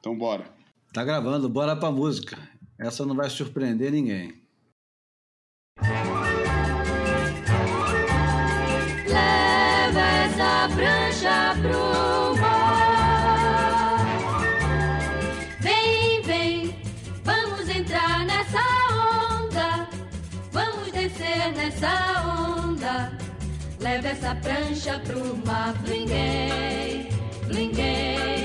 Então bora. Tá gravando, bora pra música. Essa não vai surpreender ninguém. Leva essa prancha pro mar. Vem, vem, vamos entrar nessa onda. Vamos descer nessa onda. Leva essa prancha pro mar. Blinguei, blinguei.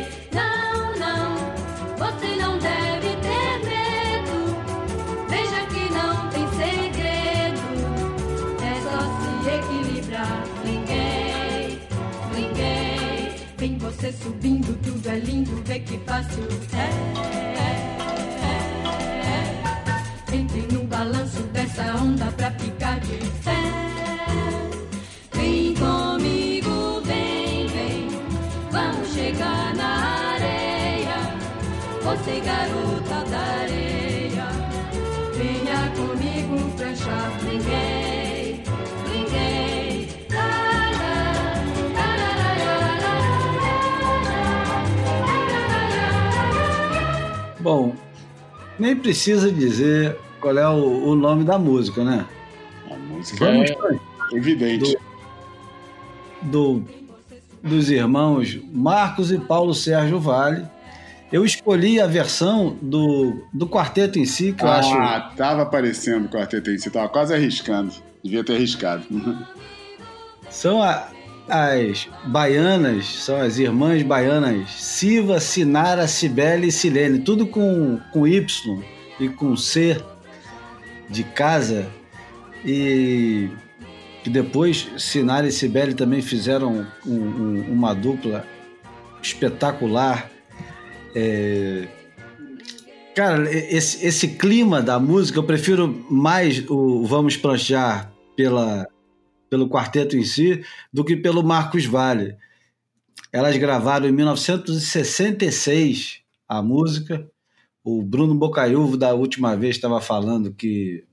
Você subindo, tudo é lindo. Vê que fácil é. Entre no balanço dessa onda pra ficar de pé. Vem comigo, vem, vem. Vamos chegar na areia. Você, garota Bom, nem precisa dizer qual é o, o nome da música, né? A música Vamos é pra- evidente. do, dos irmãos Marcos e Paulo Sérgio Vale. Eu escolhi a versão do, do quarteto em si, que eu acho. Ah, tava aparecendo o quarteto em si, tava quase arriscando. Devia ter arriscado. São a- as baianas, são as irmãs baianas Siva, Sinara, Cibele e Silene, tudo com, com Y e com C de casa. E que depois Sinara e Cibele também fizeram um- um- uma dupla espetacular. É, Cara, esse, esse clima da música, eu prefiro mais o Vamos Planchar pela, pelo quarteto em si do que pelo Marcos Vale. Elas gravaram em 1966 a música. O Bruno Bocaiúvo, da última vez, estava falando que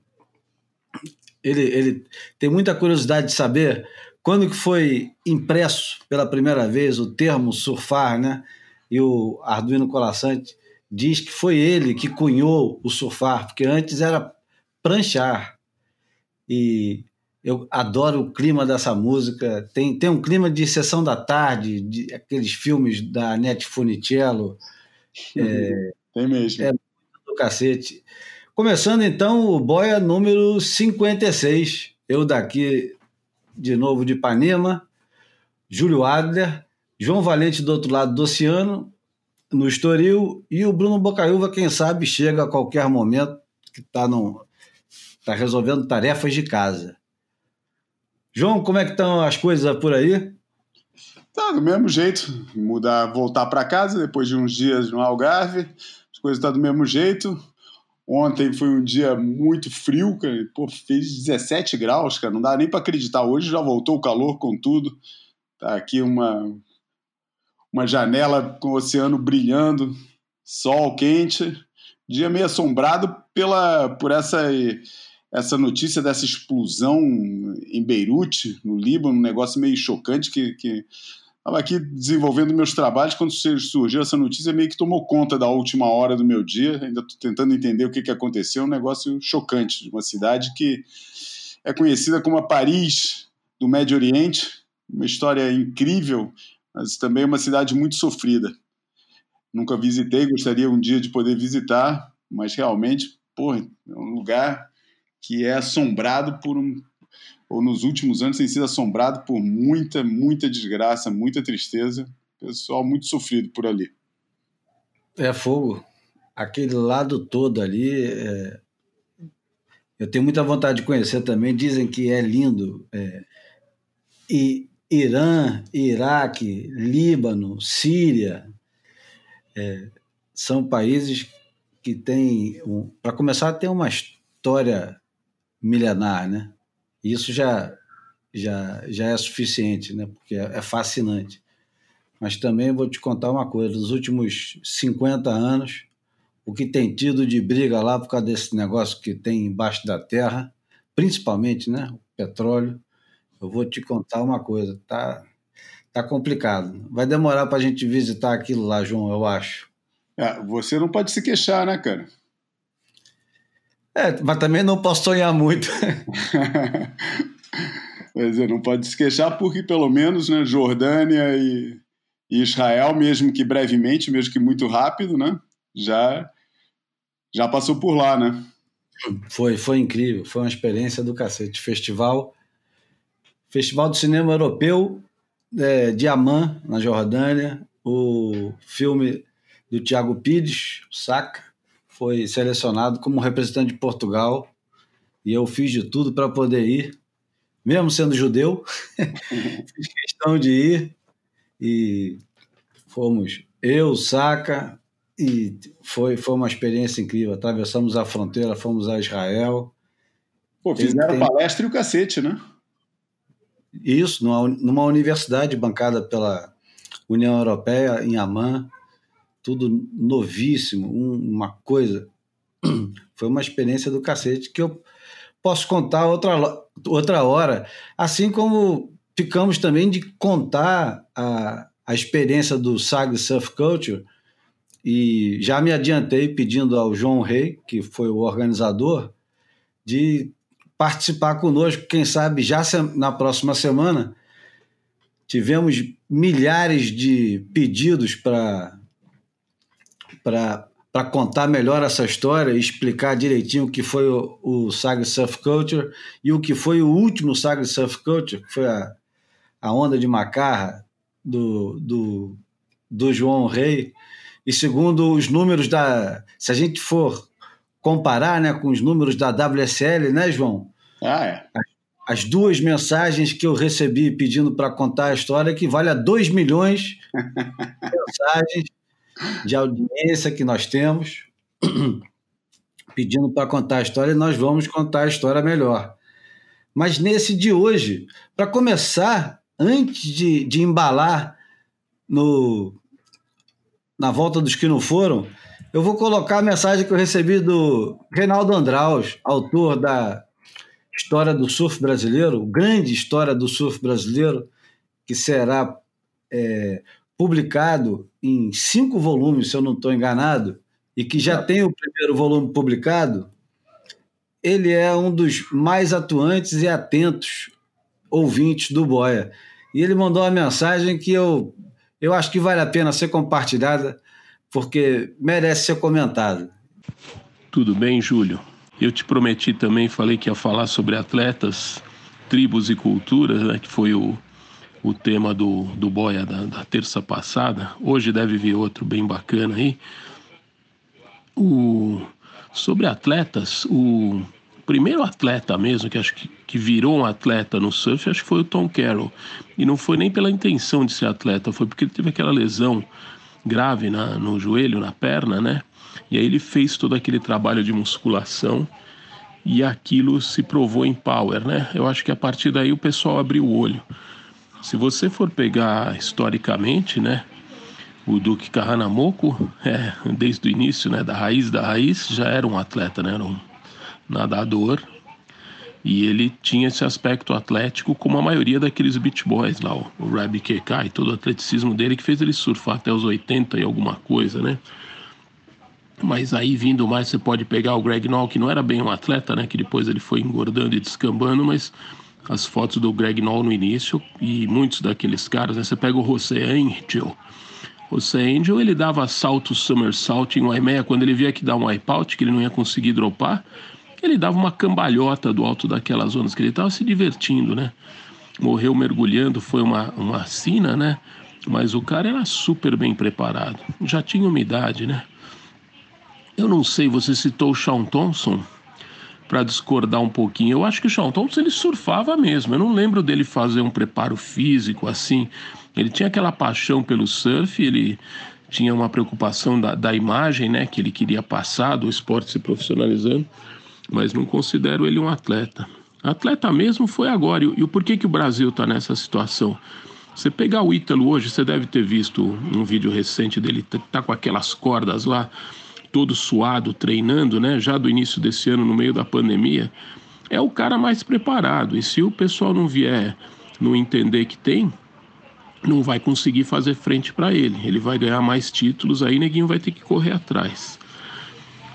ele, ele tem muita curiosidade de saber quando que foi impresso pela primeira vez o termo surfar, né? E o Arduino Colassante diz que foi ele que cunhou o surfar, porque antes era pranchar. E eu adoro o clima dessa música. Tem, tem um clima de sessão da tarde, de aqueles filmes da Net Funicello, Tem mesmo. É. do cacete. Começando então o Boia número 56. Eu daqui de novo de Ipanema, Júlio Adler, João Valente do outro lado do oceano, no Estoril, e o Bruno Bocaiúva, quem sabe, chega a qualquer momento, que está tá resolvendo tarefas de casa. João, como é que estão as coisas por aí? Tá do mesmo jeito. Mudar, voltar para casa depois de uns dias no Algarve. As coisas estão do mesmo jeito. Ontem foi um dia muito frio, cara. Pô, fez 17 graus, cara. Não dá nem para acreditar. Hoje já voltou o calor com tudo. Tá aqui uma uma janela com o oceano brilhando, sol quente. Dia meio assombrado pela por essa essa notícia dessa explosão em Beirute, no Líbano, um negócio meio chocante que, que estava aqui desenvolvendo meus trabalhos. Quando surgiu essa notícia meio que tomou conta da última hora do meu dia. Ainda estou tentando entender o que, que aconteceu. Um negócio chocante de uma cidade que é conhecida como a Paris do Médio Oriente. Uma história incrível mas também uma cidade muito sofrida. Nunca visitei gostaria um dia de poder visitar mas realmente porra, é um lugar que é assombrado por um ou nos últimos anos tem sido assombrado por muita, muita desgraça, muita tristeza. Pessoal muito sofrido por ali. É fogo. Aquele lado todo ali. é... Eu tenho muita vontade de conhecer também. Dizem que é lindo. É... E Irã, Iraque, Líbano, Síria. É... São países que têm. Um... Para começar, tem uma história milenar, né? Isso já, já, já é suficiente, né? Porque é, é fascinante. Mas também vou te contar uma coisa: nos últimos 50 anos, o que tem tido de briga lá por causa desse negócio que tem embaixo da terra, principalmente, né? O petróleo. Eu vou te contar uma coisa: tá, tá complicado. Vai demorar para a gente visitar aquilo lá, João, eu acho. É, você não pode se queixar, né, cara? É, mas também não posso sonhar muito. Quer dizer, não pode se queixar porque, pelo menos, né, Jordânia e, e Israel, mesmo que brevemente, mesmo que muito rápido, né, já, já passou por lá, né? Foi, foi incrível, foi uma experiência do cacete. Festival, Festival do Cinema Europeu é, de Amman, na Jordânia, o filme do Tiago Pires, Saca, foi selecionado como representante de Portugal e eu fiz de tudo para poder ir mesmo sendo judeu, fiz questão de ir e fomos eu, Saca, e foi, foi uma experiência incrível. Atravessamos a fronteira, fomos a Israel. Pô, fizeram tem... palestra e o cacete, né? Isso, numa, numa universidade bancada pela União Europeia, em Amman, tudo novíssimo, um, uma coisa. Foi uma experiência do cacete que eu posso contar outra, outra hora. Assim como ficamos também de contar a, a experiência do SAG Surf Culture, e já me adiantei pedindo ao João Rei, que foi o organizador, de participar conosco, quem sabe já na próxima semana. Tivemos milhares de pedidos para para contar melhor essa história e explicar direitinho o que foi o, o Surf Culture e o que foi o último Sagre Surf Culture, que foi a, a onda de macarra do, do, do João Rei. E segundo os números da. Se a gente for comparar né, com os números da WSL, né, João? Ah, é. As, as duas mensagens que eu recebi pedindo para contar a história equivale a 2 milhões de mensagens de audiência que nós temos, pedindo para contar a história, e nós vamos contar a história melhor. Mas nesse de hoje, para começar, antes de, de embalar no, na volta dos que não foram, eu vou colocar a mensagem que eu recebi do Reinaldo Andraus, autor da História do Surf Brasileiro, grande história do surf brasileiro, que será é, publicado em cinco volumes, se eu não estou enganado, e que já tem o primeiro volume publicado, ele é um dos mais atuantes e atentos ouvintes do Boia. E ele mandou uma mensagem que eu, eu acho que vale a pena ser compartilhada, porque merece ser comentada. Tudo bem, Júlio? Eu te prometi também, falei que ia falar sobre atletas, tribos e culturas, né, que foi o, o tema do, do Boia da, da, terça passada. Hoje deve vir outro bem bacana aí. O, sobre atletas, o primeiro atleta mesmo, que acho que, que virou um atleta no surf, acho que foi o Tom Carroll. E não foi nem pela intenção de ser atleta, foi porque ele teve aquela lesão grave na, no joelho, na perna, né? E aí ele fez todo aquele trabalho de musculação e aquilo se provou em power, né? Eu acho que a partir daí o pessoal abriu o olho. Se você for pegar historicamente, né, o Duque Kahanamoku, é, desde o início, né, da raiz da raiz, já era um atleta, né, era um nadador, e ele tinha esse aspecto atlético como a maioria daqueles beach boys lá, o, Rabbi Kekai, todo o atleticismo dele que fez ele surfar até os 80 e alguma coisa, né? Mas aí vindo mais, você pode pegar o Greg Noll, que não era bem um atleta, né? Que depois ele foi engordando e descambando, mas as fotos do Greg Noll no início e muitos daqueles caras, né? Você pega o José Angel. José Angel, ele dava salto somersault em Waimea quando ele via que dar um wipeout, que ele não ia conseguir dropar, ele dava uma cambalhota do alto daquelas zonas que ele estava se divertindo, né? Morreu mergulhando, foi uma, uma sina, né? Mas o cara era super bem preparado, já tinha umidade, né? Eu não sei, você citou o Sean Thompson, para discordar um pouquinho. Eu acho que o Sean Thompson ele surfava mesmo. Eu não lembro dele fazer um preparo físico assim. Ele tinha aquela paixão pelo surf, ele tinha uma preocupação da, da imagem, né, que ele queria passar do esporte se profissionalizando, mas não considero ele um atleta. Atleta mesmo foi agora. E, e o porquê que o Brasil está nessa situação? Você pegar o Ítalo hoje, você deve ter visto um vídeo recente dele, tá, tá com aquelas cordas lá todo suado, treinando, né? Já do início desse ano, no meio da pandemia, é o cara mais preparado. E se o pessoal não vier não entender que tem, não vai conseguir fazer frente para ele. Ele vai ganhar mais títulos, aí neguinho vai ter que correr atrás.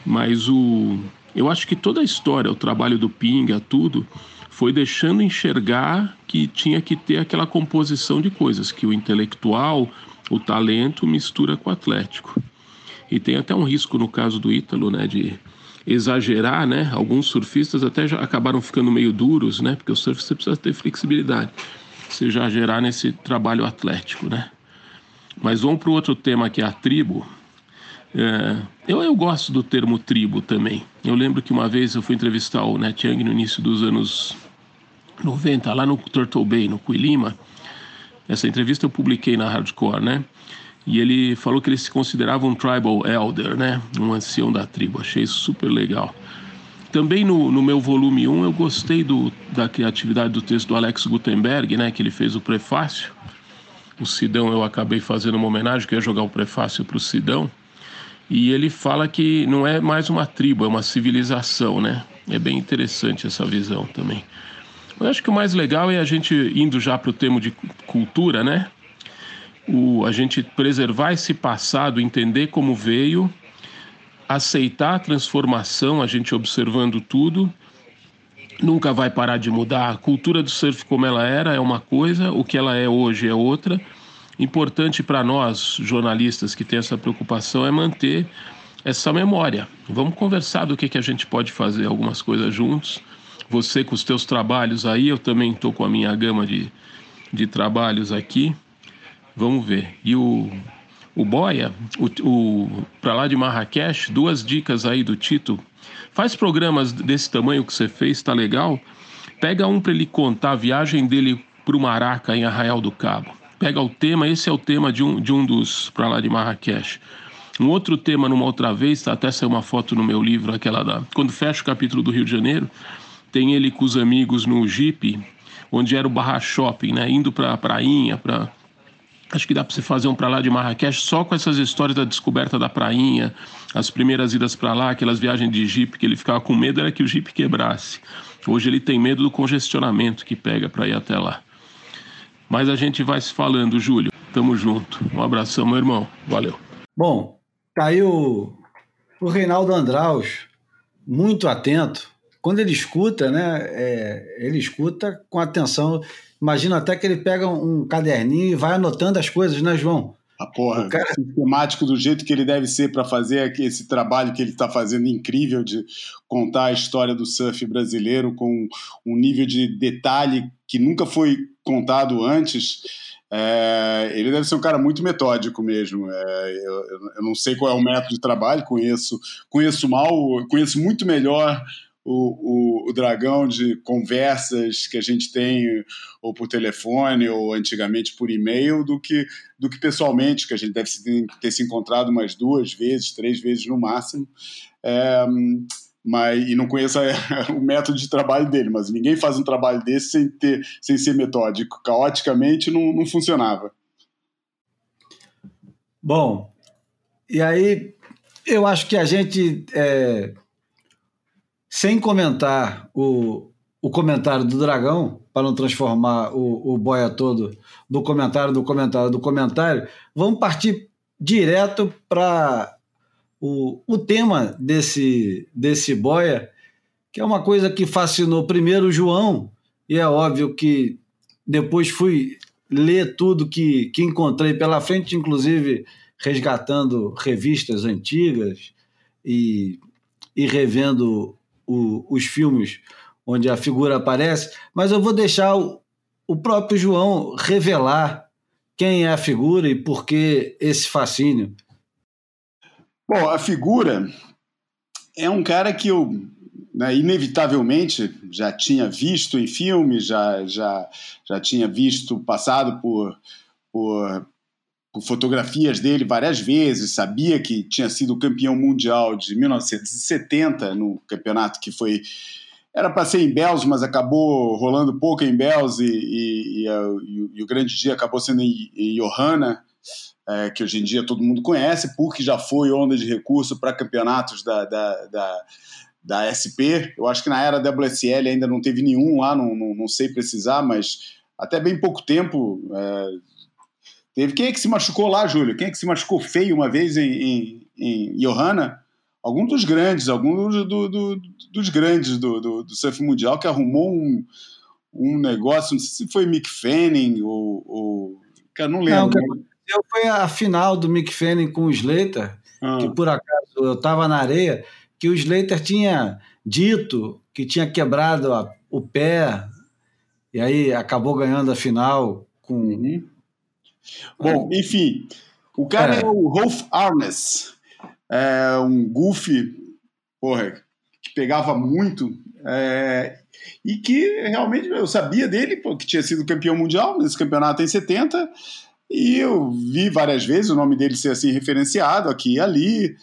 Mas o eu acho que toda a história, o trabalho do Pinga, tudo, foi deixando enxergar que tinha que ter aquela composição de coisas, que o intelectual, o talento mistura com o atlético. E tem até um risco no caso do Ítalo, né, de exagerar, né? Alguns surfistas até já acabaram ficando meio duros, né? Porque o surf você precisa ter flexibilidade. Se exagerar nesse trabalho atlético, né? Mas vamos para o outro tema que é a tribo. É, eu, eu gosto do termo tribo também. Eu lembro que uma vez eu fui entrevistar o Net Young no início dos anos 90, lá no Turtle Bay, no Quilima. Essa entrevista eu publiquei na Hardcore, né? E ele falou que ele se considerava um tribal elder, né? Um ancião da tribo. Achei super legal. Também no, no meu volume 1 eu gostei do, da criatividade do texto do Alex Gutenberg, né? Que ele fez o prefácio. O Sidão eu acabei fazendo uma homenagem, que ia jogar o prefácio para o Sidão. E ele fala que não é mais uma tribo, é uma civilização, né? É bem interessante essa visão também. Eu acho que o mais legal é a gente indo já para o tema de cultura, né? O, a gente preservar esse passado, entender como veio, aceitar a transformação, a gente observando tudo. Nunca vai parar de mudar. A cultura do surf como ela era é uma coisa, o que ela é hoje é outra importante para nós, jornalistas que têm essa preocupação, é manter essa memória. Vamos conversar do que, que a gente pode fazer, algumas coisas juntos. Você com os teus trabalhos aí, eu também estou com a minha gama de, de trabalhos aqui. Vamos ver. E o, o Boia, o, o para lá de Marrakech, duas dicas aí do Tito. Faz programas desse tamanho que você fez, tá legal? Pega um para ele contar a viagem dele para o Maraca, em Arraial do Cabo pega o tema, esse é o tema de um, de um dos para lá de Marrakech. Um outro tema, numa outra vez, tá, até saiu uma foto no meu livro, aquela da. Quando fecha o capítulo do Rio de Janeiro, tem ele com os amigos no Jeep, onde era o Barra Shopping, né? Indo pra prainha, pra. Acho que dá para você fazer um para lá de Marrakech só com essas histórias da descoberta da prainha, as primeiras idas para lá, aquelas viagens de Jeep que ele ficava com medo era que o Jeep quebrasse. Hoje ele tem medo do congestionamento que pega para ir até lá. Mas a gente vai se falando, Júlio. Tamo junto. Um abração, meu irmão. Valeu. Bom, tá aí o, o Reinaldo Andraus, muito atento. Quando ele escuta, né? É, ele escuta com atenção. Imagina até que ele pega um caderninho e vai anotando as coisas, né, João? A porra, cara... sistemático do jeito que ele deve ser para fazer esse trabalho que ele está fazendo incrível de contar a história do surf brasileiro com um nível de detalhe que nunca foi contado antes. É, ele deve ser um cara muito metódico mesmo. É, eu, eu, não sei qual é o método de trabalho, conheço, conheço mal, conheço muito melhor o, o, o, dragão de conversas que a gente tem ou por telefone ou antigamente por e-mail do que, do que pessoalmente, que a gente deve ter se encontrado umas duas vezes, três vezes no máximo. É, mas, e não conheço o método de trabalho dele, mas ninguém faz um trabalho desse sem, ter, sem ser metódico. Caoticamente não, não funcionava. Bom, e aí eu acho que a gente é, sem comentar o, o comentário do Dragão, para não transformar o, o boia todo do comentário, do comentário, do comentário, vamos partir direto para o, o tema desse, desse boia, que é uma coisa que fascinou primeiro o João, e é óbvio que depois fui ler tudo que, que encontrei pela frente, inclusive resgatando revistas antigas e, e revendo o, os filmes onde a figura aparece, mas eu vou deixar o, o próprio João revelar quem é a figura e por que esse fascínio. Bom, a figura é um cara que eu né, inevitavelmente já tinha visto em filmes, já, já, já tinha visto, passado por, por, por fotografias dele várias vezes, sabia que tinha sido campeão mundial de 1970 no campeonato que foi era para ser em Bells, mas acabou rolando pouco em Bells e, e, e, e, e o grande dia acabou sendo em, em Johanna, é, que hoje em dia todo mundo conhece, porque já foi onda de recurso para campeonatos da, da, da, da, SP. Eu acho que na era da WSL ainda não teve nenhum lá, não, não, não sei precisar, mas até bem pouco tempo é, Teve quem é que se machucou lá, Júlio? Quem é que se machucou feio uma vez em, em, em Johanna? Algum dos grandes, algum do, do, do, dos grandes do, do, surf mundial que arrumou um, um negócio, não sei se foi Mick Fanning ou. ou cara, não lembro. Não, o que aconteceu foi a final do Mick Fanning com o Slater, ah. que por acaso eu estava na areia, que o Slater tinha dito que tinha quebrado a, o pé, e aí acabou ganhando a final com. Uhum. Bom, enfim, o cara é, é o Rolf Arnes, é um goofy, porra, que pegava muito é, e que realmente eu sabia dele, porque tinha sido campeão mundial nesse campeonato em 70, e eu vi várias vezes o nome dele ser assim referenciado aqui e ali,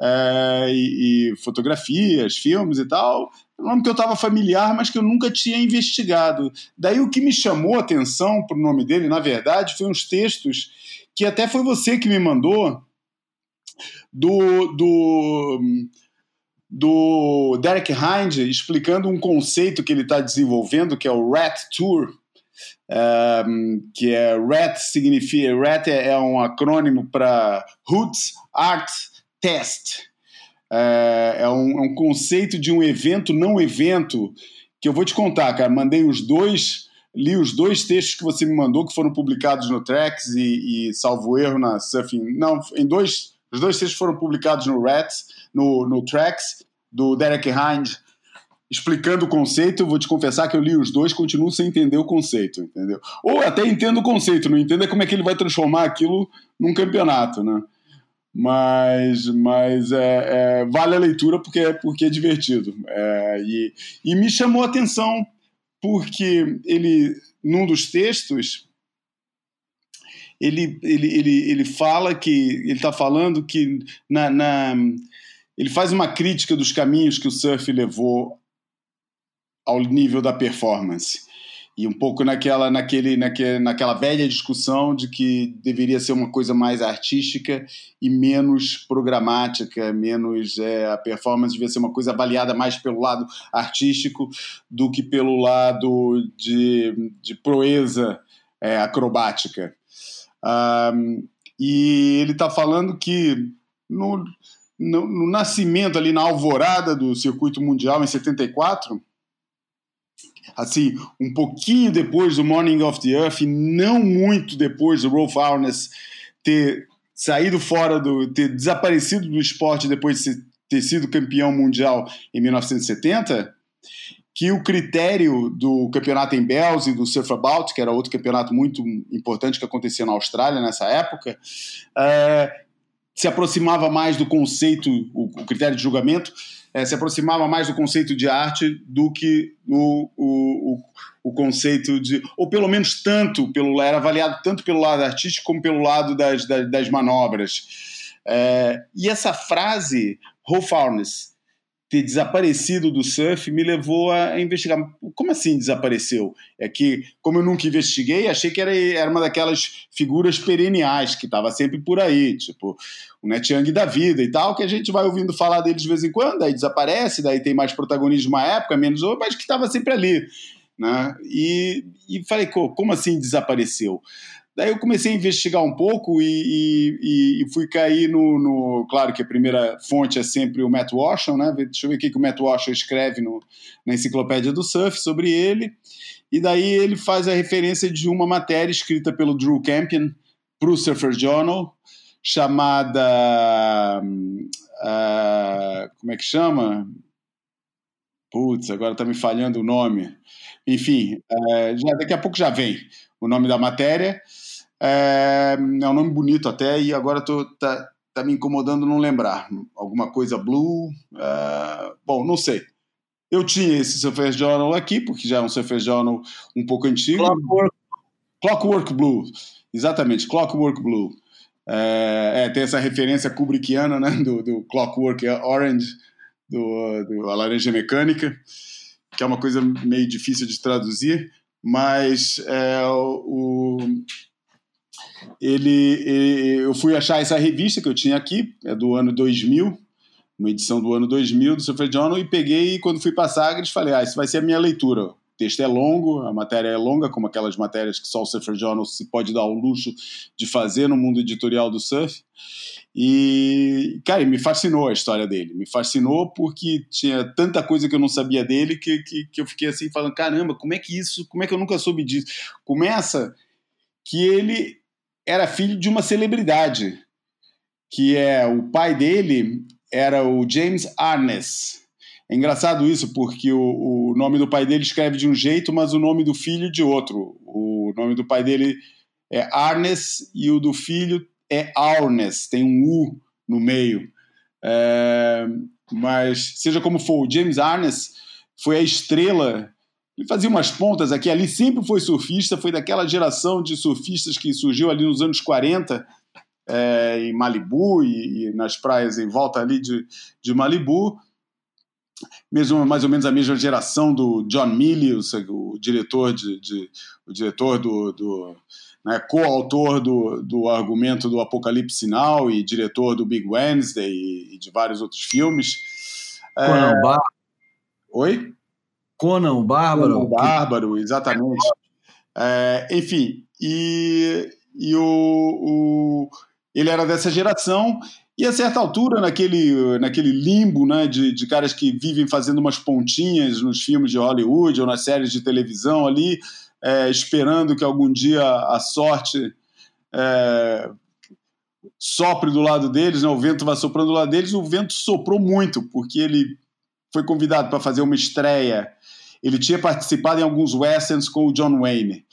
é, e, e, fotografias, filmes e tal. Um nome que eu estava familiar, mas que eu nunca tinha investigado. Daí o que me chamou a atenção para o nome dele, na verdade, foi uns textos que até foi você que me mandou do, do, do Derek Hind explicando um conceito que ele está desenvolvendo, que é o RAT Tour, um, que é RAT significa RAT é, é um acrônimo para Roots Art Test. É, é, um, é um conceito de um evento não evento que eu vou te contar, cara. Mandei os dois, li os dois textos que você me mandou que foram publicados no Tracks e, e salvo erro na Surfing. Não, em dois, os dois textos foram publicados no Rats, no, no do Derek Hind explicando o conceito, vou te confessar que eu li os dois, continuo sem entender o conceito, entendeu? Ou até entendo o conceito, não entendo é como é que ele vai transformar aquilo num campeonato, né? Mas, mas é, é, vale a leitura porque, é, porque é divertido. É, e, e me chamou a atenção porque ele, num dos textos, ele, ele, ele, ele fala que, ele está falando que na, na, ele faz uma crítica dos caminhos que o surf levou ao nível da performance. E um pouco naquela, naquele, naquele, naquela velha discussão de que deveria ser uma coisa mais artística e menos programática, menos é, a performance devia ser uma coisa avaliada mais pelo lado artístico do que pelo lado de, de proeza é, acrobática. Um, e ele está falando que no, no, no nascimento, ali na alvorada do circuito mundial em 74, assim, um pouquinho depois do Morning of the Earth, e não muito depois do Rolf Arnes ter saído fora do. ter desaparecido do esporte depois de ter sido campeão mundial em 1970, que o critério do campeonato em Bells e do Surfabout, que era outro campeonato muito importante que acontecia na Austrália nessa época, é, se aproximava mais do conceito, o, o critério de julgamento, é, se aproximava mais do conceito de arte do que o, o, o, conceito de. Ou pelo menos tanto, pelo, era avaliado tanto pelo lado artístico como pelo lado das, das, das manobras. É, e essa frase, Arnes, ter desaparecido do surf me levou a investigar. Como assim desapareceu? É que, como eu nunca investiguei, achei que era, era uma daquelas figuras perenniais que estava sempre por aí, tipo o Net Young da vida e tal, que a gente vai ouvindo falar dele de vez em quando, aí desaparece, daí tem mais protagonismo uma época, menos outra, mas que estava sempre ali. Né? E, e falei, como assim desapareceu? Daí eu comecei a investigar um pouco e, e, e, fui cair no, no, Claro que a primeira fonte é sempre o Matt Washington, né? Deixa eu ver o que o Matt Washington escreve no, na enciclopédia do surf sobre ele. E daí ele faz a referência de uma matéria escrita pelo Drew Campion para o Surfer Journal, chamada. Uh, como é que chama? Putz, agora está me falhando o nome. Enfim, uh, já, daqui a pouco já vem o nome da matéria. É, é um nome bonito até, e agora tô, tá, tá me incomodando não lembrar. Alguma coisa Blue. É, bom, não sei. Eu tinha esse Surface Journal aqui, porque já é um Surface Journal um pouco antigo. Clockwork, Clockwork Blue. Exatamente, Clockwork Blue. É, é, tem essa referência kubrickiana né, do, do Clockwork Orange, do, do A Laranja Mecânica, que é uma coisa meio difícil de traduzir, mas é, o, ele, ele, eu fui achar essa revista que eu tinha aqui, é do ano 2000, uma edição do ano 2000 do Surfer Journal, e peguei, e quando fui para Sagres, falei, ah, isso vai ser a minha leitura. texto é longo, a matéria é longa, como aquelas matérias que só o Surfer Journal se pode dar o luxo de fazer no mundo editorial do surf. E, cara, me fascinou a história dele. Me fascinou porque tinha tanta coisa que eu não sabia dele que, que, que eu fiquei assim falando: caramba, como é que isso, como é que eu nunca soube disso? Começa que ele era filho de uma celebridade, que é o pai dele era o James Arness. É engraçado isso, porque o, o nome do pai dele escreve de um jeito, mas o nome do filho de outro. O nome do pai dele é Arnes e o do filho é Arnes, tem um U no meio. É, mas, seja como for, o James Arnes foi a estrela. Ele fazia umas pontas aqui ali, sempre foi surfista, foi daquela geração de surfistas que surgiu ali nos anos 40, é, em Malibu e, e, nas praias em volta ali de, de Malibu. Mesmo, mais ou menos a mesma geração do John Milius, o diretor, de, de o diretor do, do né, coautor do, do argumento do Apocalipse Sinal e diretor do Big Wednesday e, e de vários outros filmes. Conan é... Bar... Oi? Conan o Bárbaro. Conan o Bárbaro, exatamente. É, enfim, e, e o, o, ele era dessa geração e a certa altura, naquele, naquele limbo né, de, de caras que vivem fazendo umas pontinhas nos filmes de Hollywood ou nas séries de televisão ali, é, esperando que algum dia a sorte é, sopre do lado deles, né, o vento vai soprando do lado deles, o vento soprou muito, porque ele foi convidado para fazer uma estreia. Ele tinha participado em alguns westerns com o John Wayne.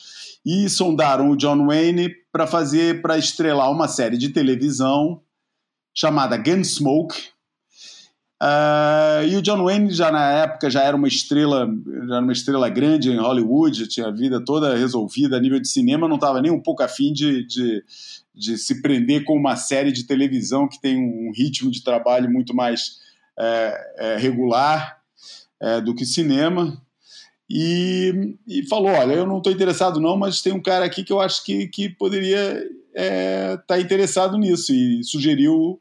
E sondaram o John Wayne para fazer, para estrelar uma série de televisão chamada Gunsmoke, Uh, e o John Wayne já na época já era uma estrela, já era uma estrela grande em Hollywood, tinha a vida toda resolvida a nível de cinema, não estava nem um pouco afim de, de, de, se prender com uma série de televisão que tem um ritmo de trabalho muito mais é, é, regular é, do que cinema. E, e, falou: Olha, eu não estou interessado, não, mas tem um cara aqui que eu acho que, que poderia estar tá interessado nisso, e sugeriu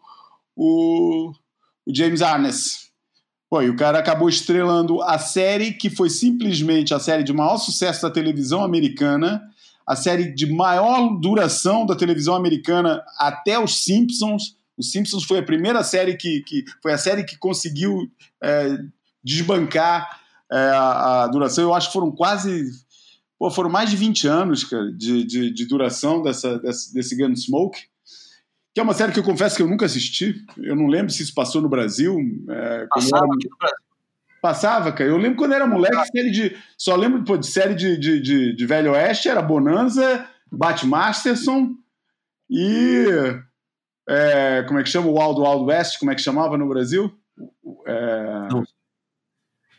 o o James Arness. Pô, e o cara acabou estrelando a série que foi simplesmente a série de maior sucesso da televisão americana, a série de maior duração da televisão americana até os Simpsons. Os Simpsons foi a primeira série que, que foi a série que conseguiu é, desbancar é, a, a, duração. Eu acho que foram quase. Pô, foram mais de 20 anos, cara, de, de, de duração dessa, desse, desse Gunsmoke que é uma série que eu confesso que eu nunca assisti. Eu não lembro se isso passou no Brasil. É, Passava era... aqui no Brasil. Passava, cara. Eu lembro quando era moleque, série de. Só lembro pô, de série de, de, de, de Velho Oeste, era Bonanza, Bat Masterson e. É, como é que chama? O Wild Wild West, como é que chamava no Brasil? É...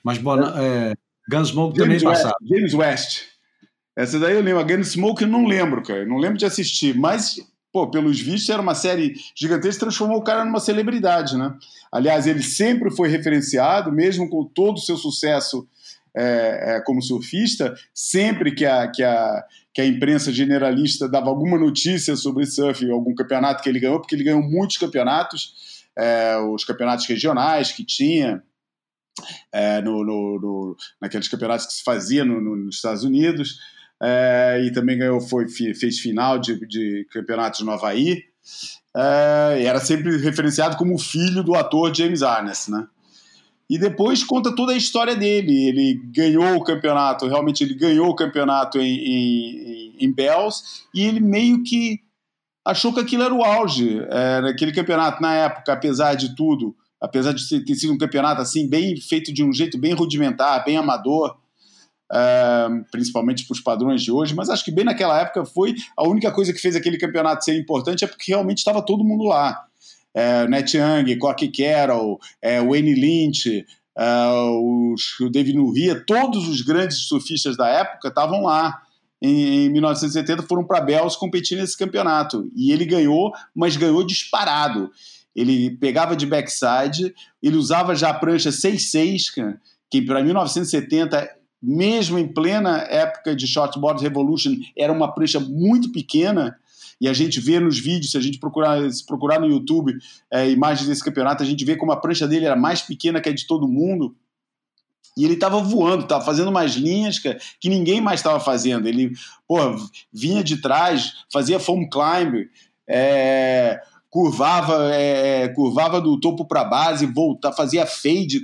Mas Bona, é, Gunsmoke também West, passava. James West. Essa daí eu lembro. A Gunsmoke eu não lembro, cara. Não lembro de assistir. Mas pô, pelos vistos, era uma série gigantesca, transformou o cara numa celebridade, né? Aliás, ele sempre foi referenciado, mesmo com todo o seu sucesso é, é, como surfista, sempre que a, que, a, que a imprensa generalista dava alguma notícia sobre surf, algum campeonato que ele ganhou, porque ele ganhou muitos campeonatos, é, os campeonatos regionais que tinha, é, no, no, no, naqueles campeonatos que se fazia nos Estados Unidos, é, e também ganhou, foi, fez final de, de campeonatos no Havaí. É, era sempre referenciado como o filho do ator James Arness, né? E depois conta toda a história dele. Ele ganhou o campeonato, realmente ele ganhou o campeonato em, em, em Bells, e ele meio que achou que aquilo era o auge. É, naquele campeonato, na época, apesar de tudo, apesar de ter sido um campeonato assim, bem feito de um jeito bem rudimentar, bem amador, Uh, principalmente para os padrões de hoje, mas acho que bem naquela época foi a única coisa que fez aquele campeonato ser importante é porque realmente estava todo mundo lá. É, Net Young, Corky Carroll, é, Wayne Lynch, os, o David Nurria, todos os grandes surfistas da época estavam lá. Em, em 1970 foram para Bells competir nesse campeonato e ele ganhou, mas ganhou disparado. Ele pegava de backside, ele usava já a prancha 6.6, que para 1970 mesmo em plena época de Shortboard Revolution, era uma prancha muito pequena. E a gente vê nos vídeos, se a gente procurar, se procurar no YouTube é, imagens desse campeonato, a gente vê como a prancha dele era mais pequena que a de todo mundo. E ele estava voando, estava fazendo umas linhas que, que ninguém mais estava fazendo. Ele pô, vinha de trás, fazia foam climb, é, curvava, é, curvava do topo para base, volta, fazia fade.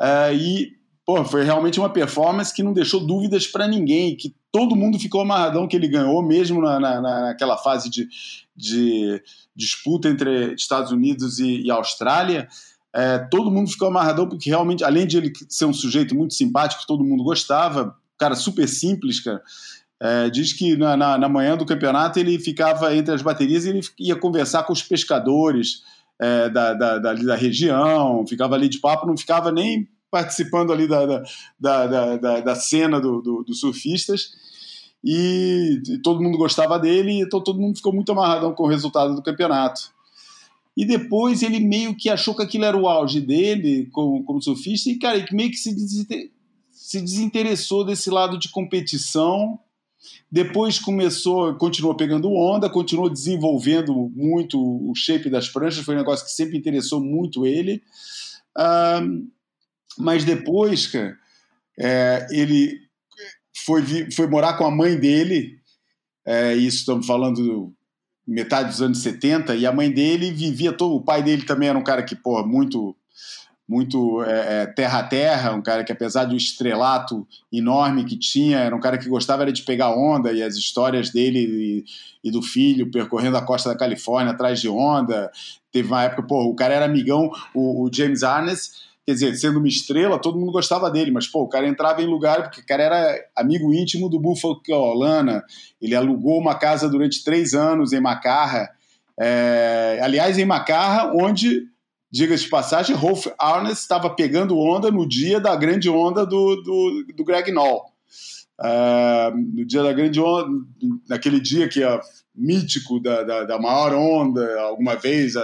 É, e pô, foi realmente uma performance que não deixou dúvidas para ninguém, que todo mundo ficou amarradão que ele ganhou, mesmo na, na, naquela fase de, de disputa entre Estados Unidos e, e Austrália. É, todo mundo ficou amarradão porque realmente, além de ele ser um sujeito muito simpático, todo mundo gostava, cara super simples, cara. É, diz que na, na, na, manhã do campeonato ele ficava entre as baterias e ele ia conversar com os pescadores é, da, da, da, da, região, ficava ali de papo, não ficava nem participando ali da, da, da, da, da cena dos do, do surfistas. E, e, todo mundo gostava dele, então todo mundo ficou muito amarradão com o resultado do campeonato. E depois ele meio que achou que aquilo era o auge dele como, como surfista e, cara, meio que se, se desinteressou desse lado de competição. Depois começou, continuou pegando onda, continuou desenvolvendo muito o shape das pranchas, foi um negócio que sempre interessou muito ele. mas depois, cara, é, ele foi, foi morar com a mãe dele, é, isso estamos falando metade dos anos 70, e a mãe dele vivia todo. O pai dele também era um cara que, pô, muito muito é, é, terra a terra, um cara que apesar do estrelato enorme que tinha, era um cara que gostava era de pegar onda e as histórias dele e, e, do filho percorrendo a costa da Califórnia atrás de onda. Teve uma época, pô, o cara era amigão, o, o James Arnes quer dizer, sendo uma estrela, todo mundo gostava dele, mas pô, o cara entrava em lugar porque o cara era amigo íntimo do Buffalo Lana, ele alugou uma casa durante três anos em Macarra, é, aliás, em Macarra, onde, diga-se de passagem, Rolf Arnes estava pegando onda no dia da grande onda do, do, do Greg Noll. Uh, no dia da grande onda, naquele dia que a mítico da, da, da, maior onda alguma vez,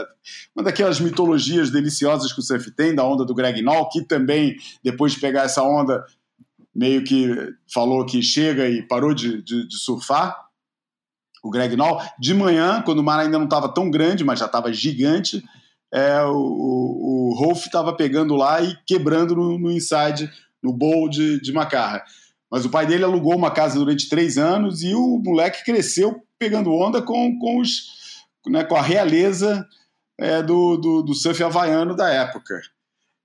uma daquelas mitologias deliciosas que o surf tem, da onda do Greg Noll, que também, depois de pegar essa onda, meio que falou que chega e parou de, de, de surfar, o Greg Noll. De manhã, quando o mar ainda não estava tão grande, mas já estava gigante, é, o, o, o Rolf estava pegando lá e quebrando no, no inside, no bowl de, de Macarra. Mas o pai dele alugou uma casa durante três anos e o moleque cresceu pegando onda com, com, os, né, com a realeza é, do, do, do, surf havaiano da época.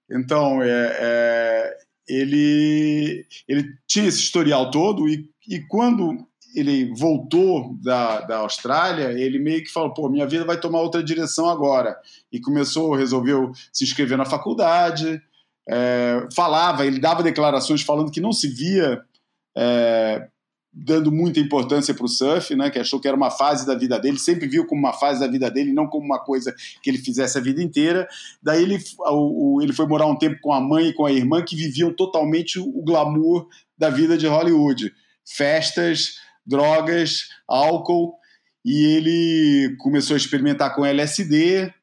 Então, é, é, ele, ele tinha esse historial todo e, e quando ele voltou da, da Austrália, ele meio que falou: pô, minha vida vai tomar outra direção agora. E começou, resolveu se inscrever na faculdade, é, falava, ele dava declarações falando que não se via é, dando muita importância para o surf, né, que achou que era uma fase da vida dele, sempre viu como uma fase da vida dele, não como uma coisa que ele fizesse a vida inteira. Daí ele, o, o, ele foi morar um tempo com a mãe e com a irmã que viviam totalmente o, glamour da vida de Hollywood. Festas, drogas, álcool, e ele começou a experimentar com LSD,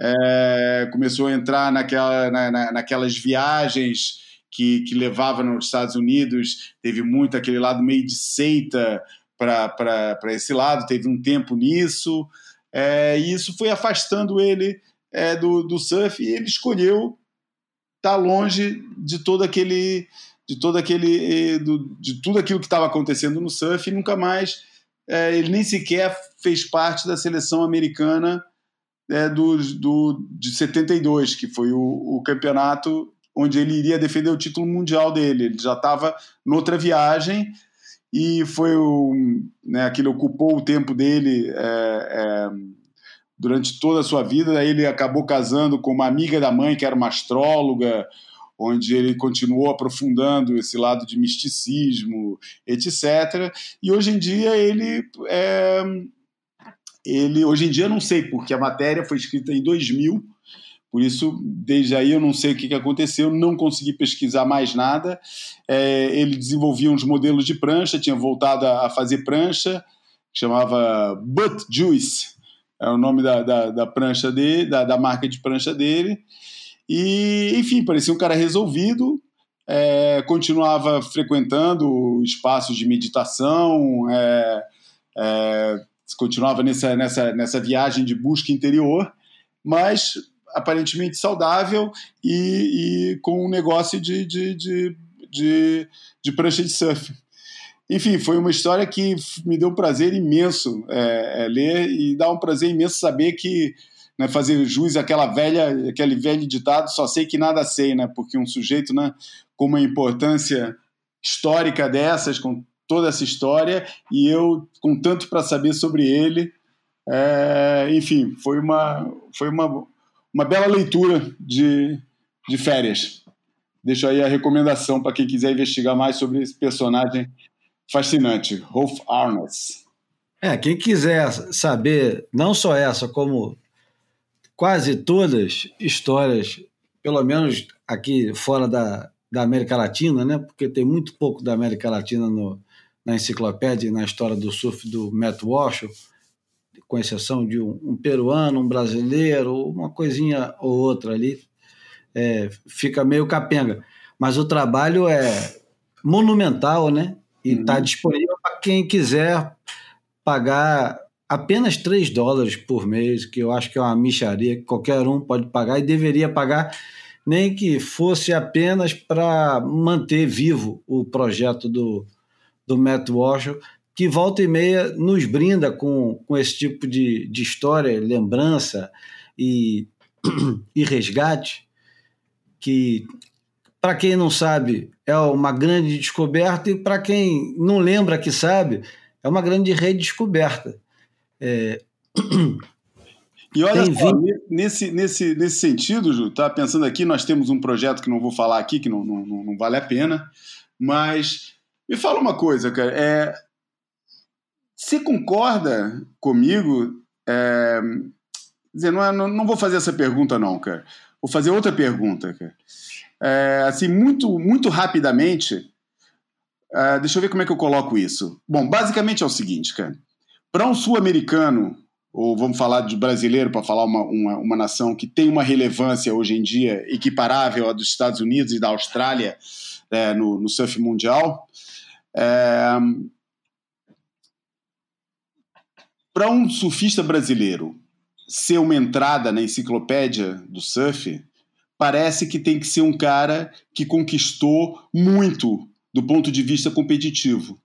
é, começou a entrar naquela, na, na, naquelas viagens que, que levava nos Estados Unidos, teve muito aquele lado meio de seita para esse lado, teve um tempo nisso, é, e isso foi afastando ele é, do, do surf e ele escolheu estar tá longe de todo aquele de todo aquele do, de tudo aquilo que estava acontecendo no surf e nunca mais é, ele nem sequer fez parte da seleção americana é, do, do, de 72, que foi o, o campeonato onde ele iria defender o título mundial dele. Ele já estava noutra viagem e foi o, né, aquilo ocupou o tempo dele é, durante toda a sua vida. Aí ele acabou casando com uma amiga da mãe que era uma astróloga, onde ele continuou aprofundando esse lado de misticismo, etc. E hoje em dia ele é, ele hoje em dia não sei porque a matéria foi escrita em 2000 por isso, desde aí eu não sei o que, aconteceu, não consegui pesquisar mais nada. É, ele desenvolvia uns modelos de prancha, tinha voltado a, fazer prancha, chamava Butt Juice, é o nome da, da, da prancha dele, da, da, marca de prancha dele. E, enfim, parecia um cara resolvido, é, continuava frequentando espaços de meditação, é, é continuava nessa, nessa, nessa viagem de busca interior, mas aparentemente saudável e, e com um negócio de, de, de, de, de prancha de surf. Enfim, foi uma história que me deu um prazer imenso é, é, ler e dá um prazer imenso saber que né, fazer jus àquela velha, aquele velho ditado, só sei que nada sei, né? Porque um sujeito, né, com uma importância histórica dessas, com toda essa história, e eu com tanto para saber sobre ele, é, enfim, foi uma foi uma, uma bela leitura de, de férias. Deixo aí a recomendação para quem quiser investigar mais sobre esse personagem fascinante, Rolf Arnes. É, quem quiser saber não só essa, como quase todas histórias, pelo menos aqui fora da, da América Latina, né? Porque tem muito pouco da América Latina no, na enciclopédia e na história do surf do Matt Walsh, com exceção de um, um, peruano, um brasileiro, uma coisinha ou outra ali, é, fica meio capenga. Mas o trabalho é monumental, né? E está uhum. disponível para quem quiser pagar apenas 3 dólares por mês, que eu acho que é uma micharia que qualquer um pode pagar e deveria pagar, nem que fosse apenas para manter vivo o projeto do, do Matt Walsh, que volta e meia nos brinda com, com esse tipo de, de história, lembrança e, e resgate, que, para quem não sabe, é uma grande descoberta, e para quem não lembra que sabe, é uma grande redescoberta. É... E olha Tem só, nesse, nesse, nesse sentido, Ju, tá pensando aqui, nós temos um projeto que não vou falar aqui, que não, não, não vale a pena, mas me fala uma coisa, cara. É, você concorda comigo? É, dizer, não, é, não, não, vou fazer essa pergunta, não, cara. Vou fazer outra pergunta, cara. É, assim, muito, muito rapidamente, é, deixa eu ver como é que eu coloco isso. Bom, basicamente é o seguinte, cara. Para um sul-americano, ou vamos falar de brasileiro para falar uma, uma, uma, nação que tem uma relevância hoje em dia equiparável à dos Estados Unidos e da Austrália é, no, no, surf mundial, é, para um surfista brasileiro ser uma entrada na enciclopédia do surf, parece que tem que ser um cara que conquistou muito do ponto de vista competitivo.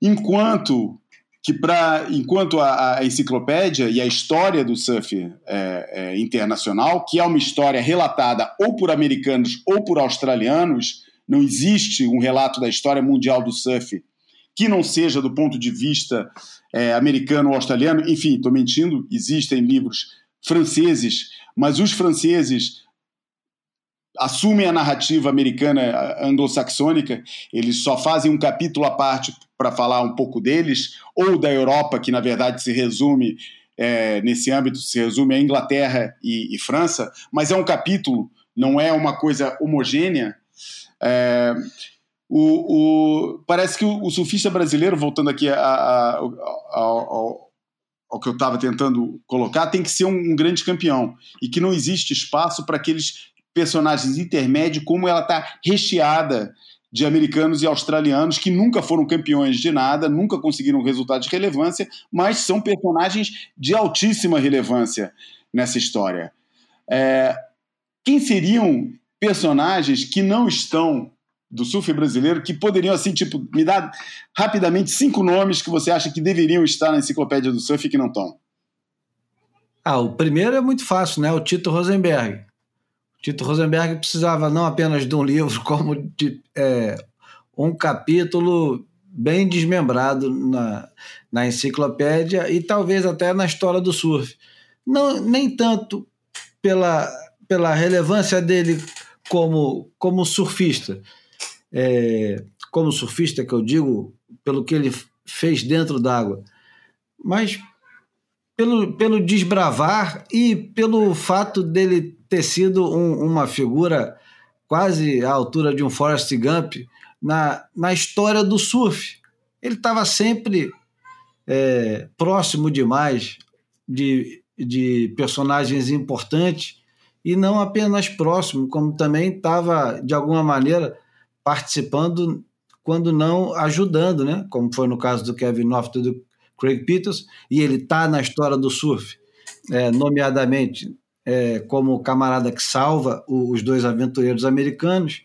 Enquanto que para enquanto a, a, enciclopédia e a história do surf é, é, internacional, que é uma história relatada ou por americanos ou por australianos, não existe um relato da história mundial do surf que não seja do ponto de vista é, americano ou australiano. Enfim, estou mentindo, existem livros franceses, mas os franceses assumem a narrativa americana anglo-saxônica, eles só fazem um capítulo à parte para falar um pouco deles, ou da Europa, que na verdade se resume, é, nesse âmbito, se resume a Inglaterra e, e, França, mas é um capítulo, não é uma coisa homogênea. É, o, o, parece que o, o, surfista brasileiro, voltando aqui a, a, ao, ao, que eu estava tentando colocar, tem que ser um, um grande campeão e que não existe espaço para aqueles personagens intermédios, como ela está recheada de americanos e australianos que nunca foram campeões de nada, nunca conseguiram resultado de relevância, mas são personagens de altíssima relevância nessa história. É, quem seriam personagens que não estão do surf brasileiro que poderiam, assim, tipo, me dar rapidamente cinco nomes que você acha que deveriam estar na enciclopédia do surf e que não estão? Ah, o primeiro é muito fácil, né? O Tito Rosenberg. Tito Rosenberg precisava não apenas de um livro, como de é, um capítulo bem desmembrado na, na enciclopédia e talvez até na história do surf. Não, nem tanto pela, pela relevância dele como, como surfista. É, como surfista, que eu digo, pelo que ele fez dentro d'água, mas pelo, pelo desbravar e pelo fato dele ter sido um, uma figura quase à altura de um Forrest Gump na, na história do surf. Ele estava sempre é, próximo demais de, de personagens importantes e não apenas próximo, como também estava, de alguma maneira, participando, quando não ajudando, né? como foi no caso do Kevin North e do Craig Peters, e ele está na história do surf, é, nomeadamente é, como o camarada que salva os dois aventureiros americanos,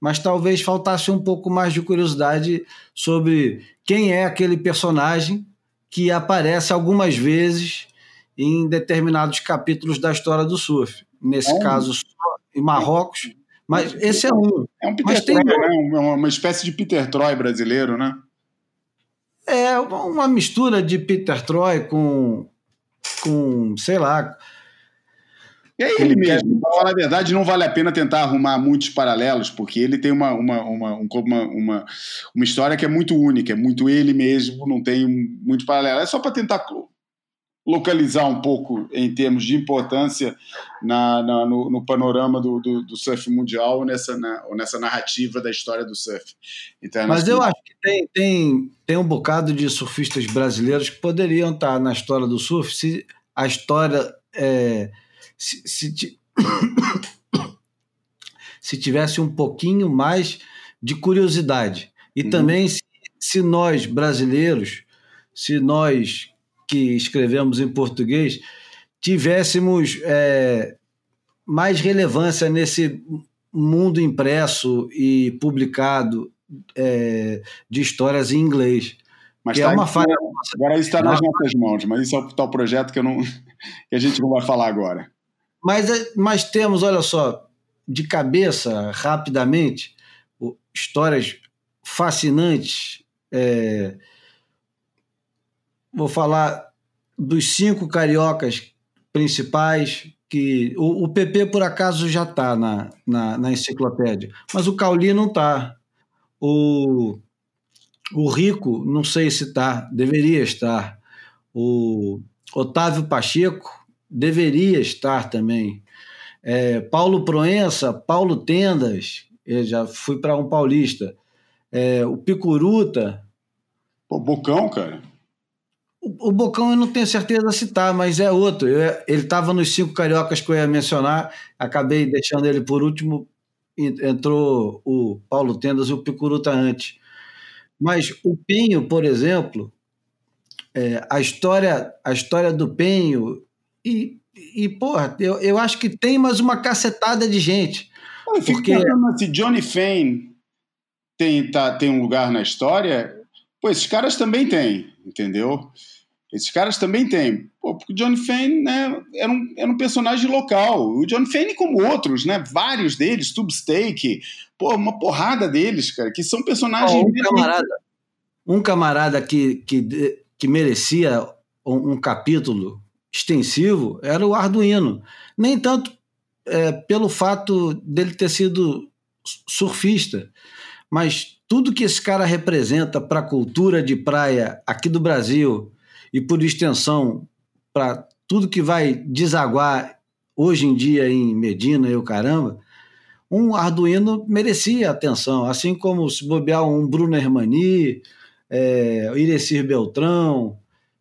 mas talvez faltasse um pouco mais de curiosidade sobre quem é aquele personagem que aparece algumas vezes em determinados capítulos da história do surf. Nesse é. caso, em Marrocos, mas esse é um. É um Peter Troy, tem... né? uma espécie de Peter Troy brasileiro, né? É uma mistura de Peter Troy com, com sei lá, é ele mesmo. Para falar a verdade, não vale a pena tentar arrumar muitos paralelos, porque ele tem uma, uma, uma, uma, uma, uma história que é muito única, é muito ele mesmo, não tem muito paralelo. É só para tentar localizar um pouco em termos de importância na, na no, no, panorama do, do, do, surf mundial nessa, na, ou nessa narrativa da história do surf. Mas eu acho que tem, tem, tem um bocado de surfistas brasileiros que poderiam estar na história do surf se a história é, se, se, se tivesse um pouquinho mais de curiosidade. E uhum. também se, se nós, brasileiros, se nós que escrevemos em português, tivéssemos é, mais relevância nesse mundo impresso e publicado é, de histórias em inglês. Mas tá é uma falha. Agora isso está nas nossas mãos, mas isso é o tal projeto que, eu não, que a gente não vai falar agora. Mas, é, mas temos, olha só, de cabeça, rapidamente, histórias fascinantes. É, vou falar dos cinco cariocas principais, que o, o PP, por acaso, já está na, na, na, enciclopédia, mas o Cauli não está. O, o Rico, não sei se está, deveria estar. O Otávio Pacheco, deveria estar também. É, Paulo Proença, Paulo Tendas, eu já fui para um paulista. É, o Picuruta. O Bocão, cara. O, o, Bocão eu não tenho certeza de citar, mas é outro. Eu, ele estava nos cinco cariocas que eu ia mencionar, acabei deixando ele por último. Entrou o Paulo Tendas e o Picuruta antes. Mas o Penho, por exemplo, é, a, história, a história do Penho e, e porra, eu, eu acho que tem mais uma cacetada de gente. Eu porque... se Johnny Fane tem, tá, tem um lugar na história, pô, esses caras também têm, entendeu? Esses caras também têm. Pô, porque o Johnny Fane né, era, um, era um personagem local. O Johnny Fane, como outros, né? Vários deles, Tubesteak, pô, uma porrada deles, cara, que são personagens. Oh, um camarada, um camarada que, que, que merecia um, um capítulo extensivo era o Arduino. Nem tanto é, pelo fato dele ter sido surfista, mas tudo que esse cara representa para a cultura de praia aqui do Brasil e, por extensão, para tudo que vai desaguar hoje em dia em Medina e o caramba, um Arduino merecia atenção, assim como se bobear um Bruno Hermani, é, Irecir Beltrão,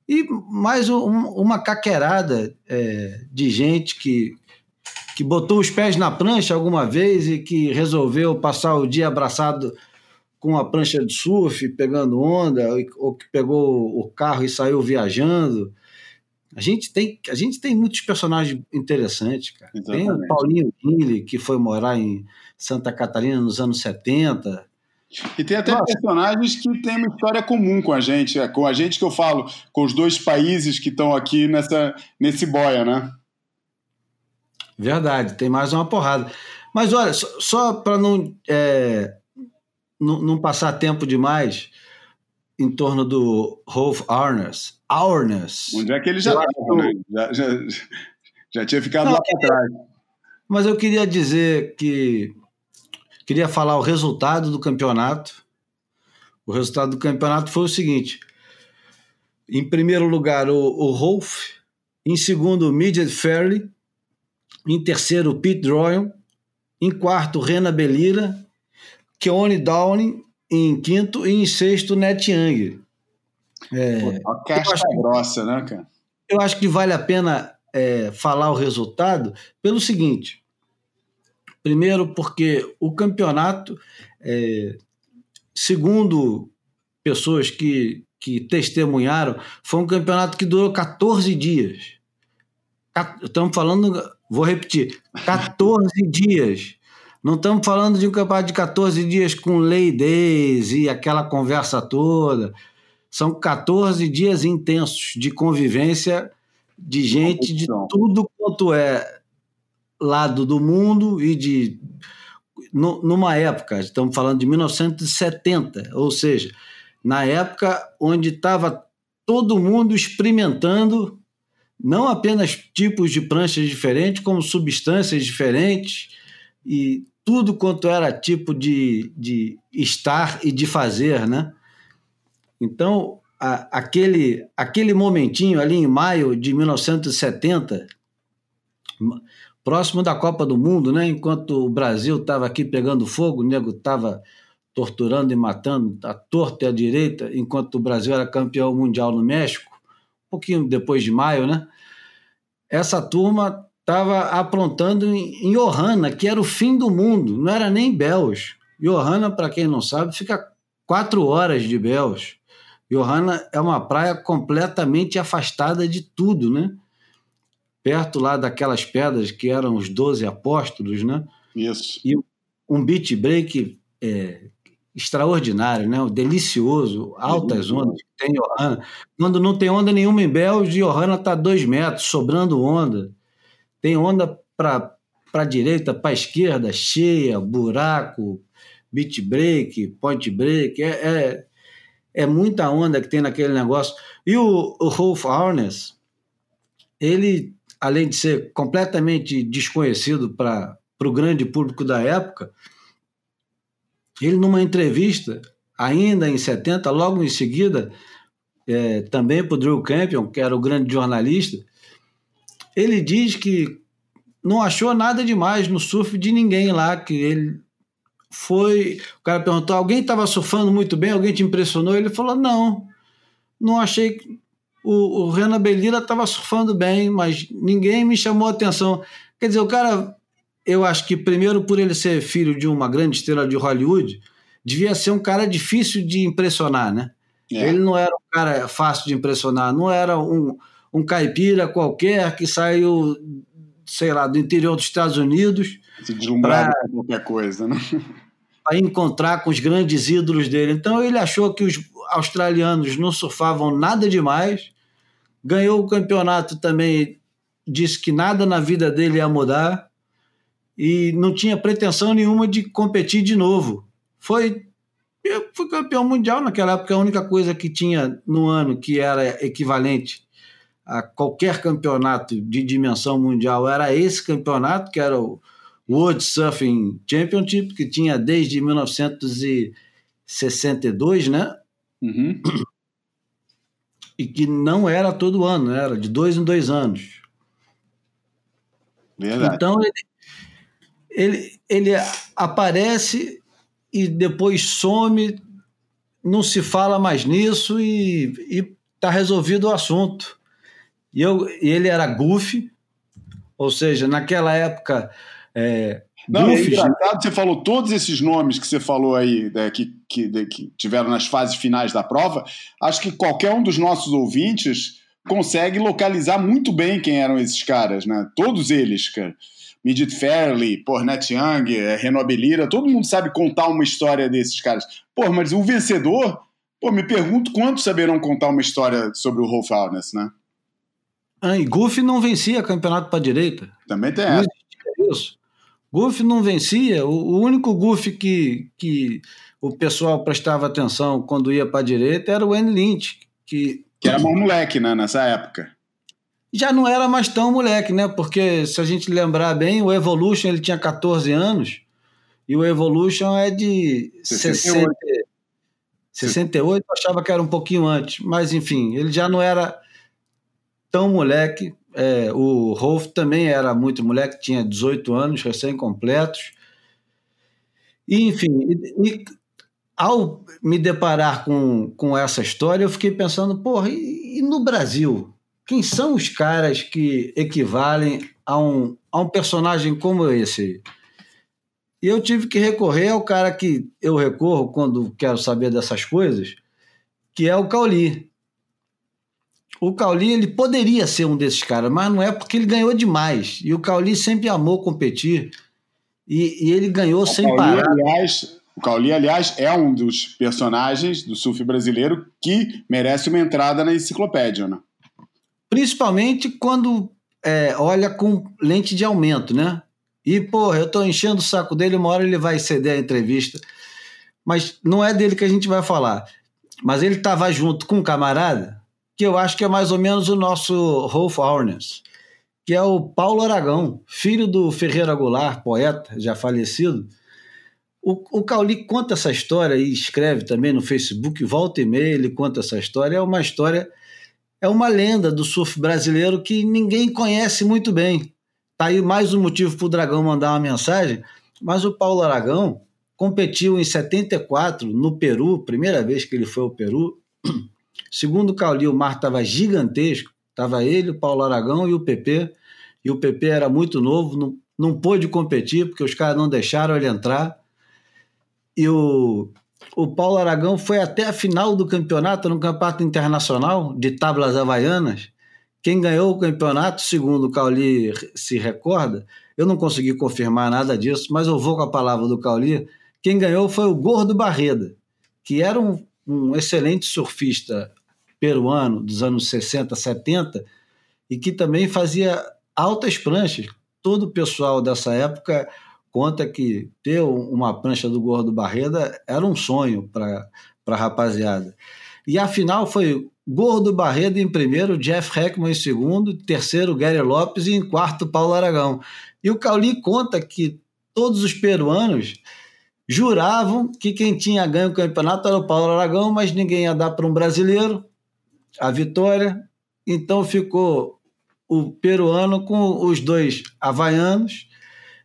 e mais um, uma caquerada é, de gente que, que botou os pés na prancha alguma vez e que resolveu passar o dia abraçado com a prancha de surf, pegando onda, ou que pegou o carro e saiu viajando. A gente tem, a gente tem muitos personagens interessantes, cara. Exatamente. Tem o Paulinho Guille, que foi morar em Santa Catarina nos anos 70. E tem até Nossa. personagens que têm uma história comum com a gente, é, com a gente que eu falo, com os dois países que estão aqui nessa, nesse boia, né? Verdade, tem mais uma porrada. Mas olha, só, só para não, é, não, passar tempo demais em torno do Rolf Arnes. Arnes. Onde é que ele já estava, né? Já, já, já, tinha ficado não, lá para trás. Mas eu queria dizer que Queria falar o resultado do campeonato. O resultado do campeonato foi o seguinte: em primeiro lugar, o, o Rolf, em segundo, o Midget Fairley, em terceiro, o Pete Droyan, em quarto, Rena Belira, Keone Downing, em quinto e em sexto, Net Young. É, Pô, a caixa grossa, né, cara? Eu acho que vale a pena é, falar o resultado pelo seguinte: Primeiro, porque o campeonato, é, segundo pessoas que, que testemunharam, foi um campeonato que durou 14 dias. Estamos falando vou repetir, 14 dias. Não estamos falando de um campeonato de 14 dias com lei days e aquela conversa toda. São 14 dias intensos de convivência de gente de tudo quanto é lado do mundo e de numa época, estamos falando de 1970, ou seja, na época onde estava todo mundo experimentando não apenas tipos de pranchas diferentes, como substâncias diferentes e tudo quanto era tipo de, de estar e de fazer, né? Então, a, aquele, aquele momentinho ali em maio de 1970, próximo da Copa do Mundo, né? enquanto o Brasil estava aqui pegando fogo, o nego estava torturando e matando a torta e a direita, enquanto o Brasil era campeão mundial no México, um pouquinho depois de maio, né? Essa turma estava aprontando em Johanna, que era o fim do mundo, não era nem Bells. Johanna, para quem não sabe, fica quatro horas de Bells. Johanna é uma praia completamente afastada de tudo, né? perto lá daquelas pedras que eram os doze apóstolos, né? Isso. E um beat break é, extraordinário, né? delicioso, altas uhum. ondas que tem Johanna. Quando não tem onda nenhuma em Belgium, Johanna está dois metros, sobrando onda. Tem onda para a direita, para esquerda, cheia, buraco, beat break, point break, é, é, é, muita onda que tem naquele negócio. E o, o Rolf Harness, ele além de ser completamente desconhecido para o grande público da época, ele, numa entrevista, ainda em 70, logo em seguida, é, também para o Drew Campion, que era o grande jornalista, ele diz que não achou nada demais no surf de ninguém lá, que ele foi. O cara perguntou: alguém estava surfando muito bem? Alguém te impressionou? Ele falou: não, não achei o, o Renan Belira estava surfando bem, mas ninguém me chamou a atenção. Quer dizer, o cara, eu acho que primeiro por ele ser filho de uma grande estrela de Hollywood, devia ser um cara difícil de impressionar, né? É. Ele não era um cara fácil de impressionar, não era um, um caipira qualquer que saiu, sei lá, do interior dos Estados Unidos. Se deslumbrava com qualquer coisa, né? Para encontrar com os grandes ídolos dele. Então ele achou que os australianos não surfavam nada demais, ganhou o campeonato também, disse que nada na vida dele ia mudar e não tinha pretensão nenhuma de competir de novo. Foi eu fui campeão mundial naquela época, a única coisa que tinha no ano que era equivalente a qualquer campeonato de dimensão mundial era esse campeonato, que era o World Surfing Championship, que tinha desde 1962, né? Uhum. E que não era todo ano, era de dois em dois anos. Verdade. Então ele, ele, ele aparece e depois some, não se fala mais nisso e está resolvido o assunto. E, eu, e ele era goofy, ou seja, naquela época é, não, é engraçado, você falou todos esses nomes que você falou aí, né, que, que, de, que, tiveram nas fases finais da prova. Acho que qualquer um dos nossos ouvintes consegue localizar muito bem quem eram esses caras, né? Todos eles, cara. Midget Fairley, Pornet Young, é, Renault Belira, todo mundo sabe contar uma história desses caras. Pô, mas o vencedor, pô, me pergunto quantos saberão contar uma história sobre o Rolf Harness, né? Ah, e Goofy não vencia campeonato para direita. Também tem essa. Isso. Goof não vencia. O, único Goof que, que o pessoal prestava atenção quando ia para a direita era o Wayne Lynch, que, que era mais moleque, né, nessa época. Já não era mais tão moleque, né? Porque se a gente lembrar bem, o Evolution ele tinha 14 anos e o Evolution é de 68. 60, 68, eu achava que era um pouquinho antes, mas enfim, ele já não era tão moleque é, o Rolf também era muito moleque, tinha 18 anos, recém-completos. E, enfim, e, ao me deparar com, com essa história, eu fiquei pensando, porra, e, e, no Brasil? Quem são os caras que equivalem a um, a um personagem como esse? E eu tive que recorrer ao cara que eu recorro quando quero saber dessas coisas, que é o Cauli. O Cauli ele poderia ser um desses caras, mas não é porque ele ganhou demais. E o Cauli sempre amou competir. E, e ele ganhou o sem Cauli, parar. Aliás, o Cauli, aliás, é um dos personagens do surf brasileiro que merece uma entrada na enciclopédia, né? Principalmente quando é, olha com lente de aumento, né? E, porra, eu tô enchendo o saco dele, uma hora ele vai ceder a entrevista. Mas não é dele que a gente vai falar. Mas ele estava junto com um camarada que eu acho que é mais ou menos o nosso Rolf Arnes, que é o Paulo Aragão, filho do Ferreira Goulart, poeta, já falecido. O, o Cauli conta essa história e escreve também no Facebook, volta e meia, ele conta essa história. É uma história, é uma lenda do surf brasileiro que ninguém conhece muito bem. Tá aí mais um motivo para o Dragão mandar uma mensagem, mas o Paulo Aragão competiu em 74 no Peru, primeira vez que ele foi ao Peru. Segundo o Cauli, o mar estava gigantesco, estava ele, o Paulo Aragão e o PP, e o PP era muito novo, não, não pôde competir porque os caras não deixaram ele entrar. E o, o Paulo Aragão foi até a final do campeonato, no campeonato internacional de tablas havaianas, quem ganhou o campeonato, segundo o Cauli se recorda, eu não consegui confirmar nada disso, mas eu vou com a palavra do Cauli. Quem ganhou foi o Gordo Barreda, que era um, um excelente surfista peruano dos anos 60, 70 e que também fazia altas pranchas. Todo o pessoal dessa época conta que ter uma prancha do Gordo Barreda era um sonho para a rapaziada. E a final foi Gordo Barredo em primeiro, Jeff Heckman em segundo, terceiro Gary Lopes e em quarto Paulo Aragão. E o Cauli conta que todos os peruanos juravam que quem tinha ganho o campeonato era o Paulo Aragão, mas ninguém ia dar para um brasileiro a vitória. Então ficou o peruano com os dois havaianos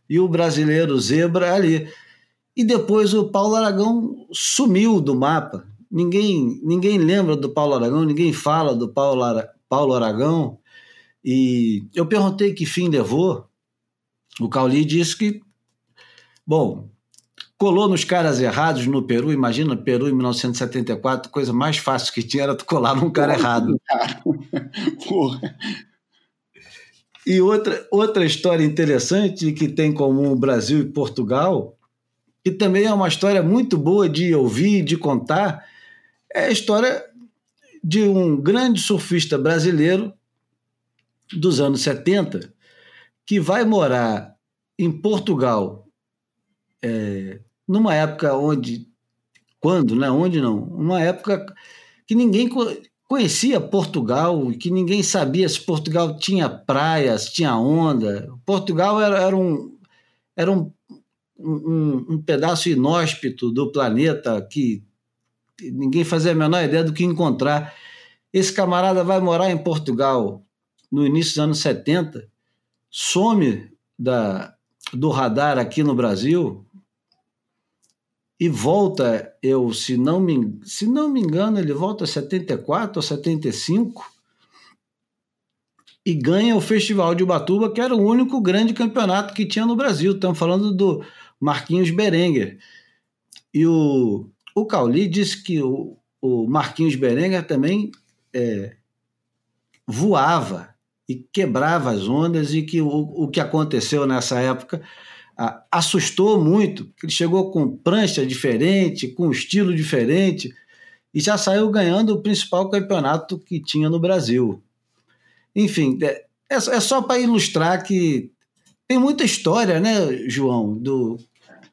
e o brasileiro zebra ali. E depois o Paulo Aragão sumiu do mapa ninguém, ninguém lembra do Paulo Aragão, ninguém fala do Paulo, Ara, Paulo Aragão. E eu perguntei que fim levou. O Cauli disse que, bom, colou nos caras errados no Peru. Imagina, Peru em 1974, coisa mais fácil que tinha era tu colar num cara errado. Porra. E outra, outra história interessante que tem em comum o Brasil e Portugal, que também é uma história muito boa de ouvir, de contar, é a história de um grande surfista brasileiro dos anos 70 que vai morar em Portugal é, numa época onde quando, né? Onde não? Uma época que ninguém conhecia Portugal, que ninguém sabia se Portugal tinha praias, tinha onda. Portugal era, era um era um, um, um pedaço inóspito do planeta que ninguém fazia a menor ideia do que encontrar. Esse camarada vai morar em Portugal no início dos anos 70, some da, do radar aqui no Brasil e volta, eu se não me, se não me engano, ele volta a 74 ou 75 e ganha o Festival de Ubatuba, que era o único grande campeonato que tinha no Brasil. Estamos falando do Marquinhos Berenguer. E o, o Cauli disse que o, o Marquinhos Berenguer também é, voava e quebrava as ondas e que o, o que aconteceu nessa época a, assustou muito. Ele chegou com prancha diferente, com estilo diferente e já saiu ganhando o principal campeonato que tinha no Brasil. Enfim, é, é, é só para ilustrar que tem muita história, né, João, do que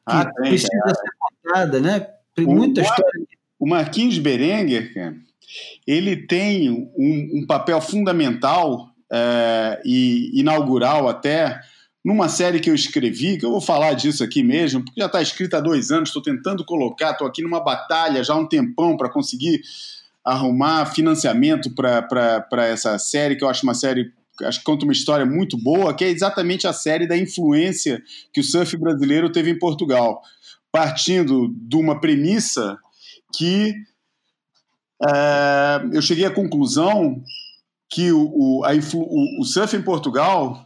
ah, tem, precisa é. ser contada, né? Tem muita o, história. O Marquinhos Berenguer, cara, ele tem um, um papel fundamental é, e inaugural até numa série que eu escrevi, que eu vou falar disso aqui mesmo, porque já está escrita há dois anos, estou tentando colocar, estou aqui numa batalha já há um tempão para conseguir arrumar financiamento para essa série, que eu acho uma série acho que conta uma história muito boa, que é exatamente a série da influência que o surf brasileiro teve em Portugal. Partindo de uma premissa que é, eu cheguei à conclusão que o, o, a, o, o surf em Portugal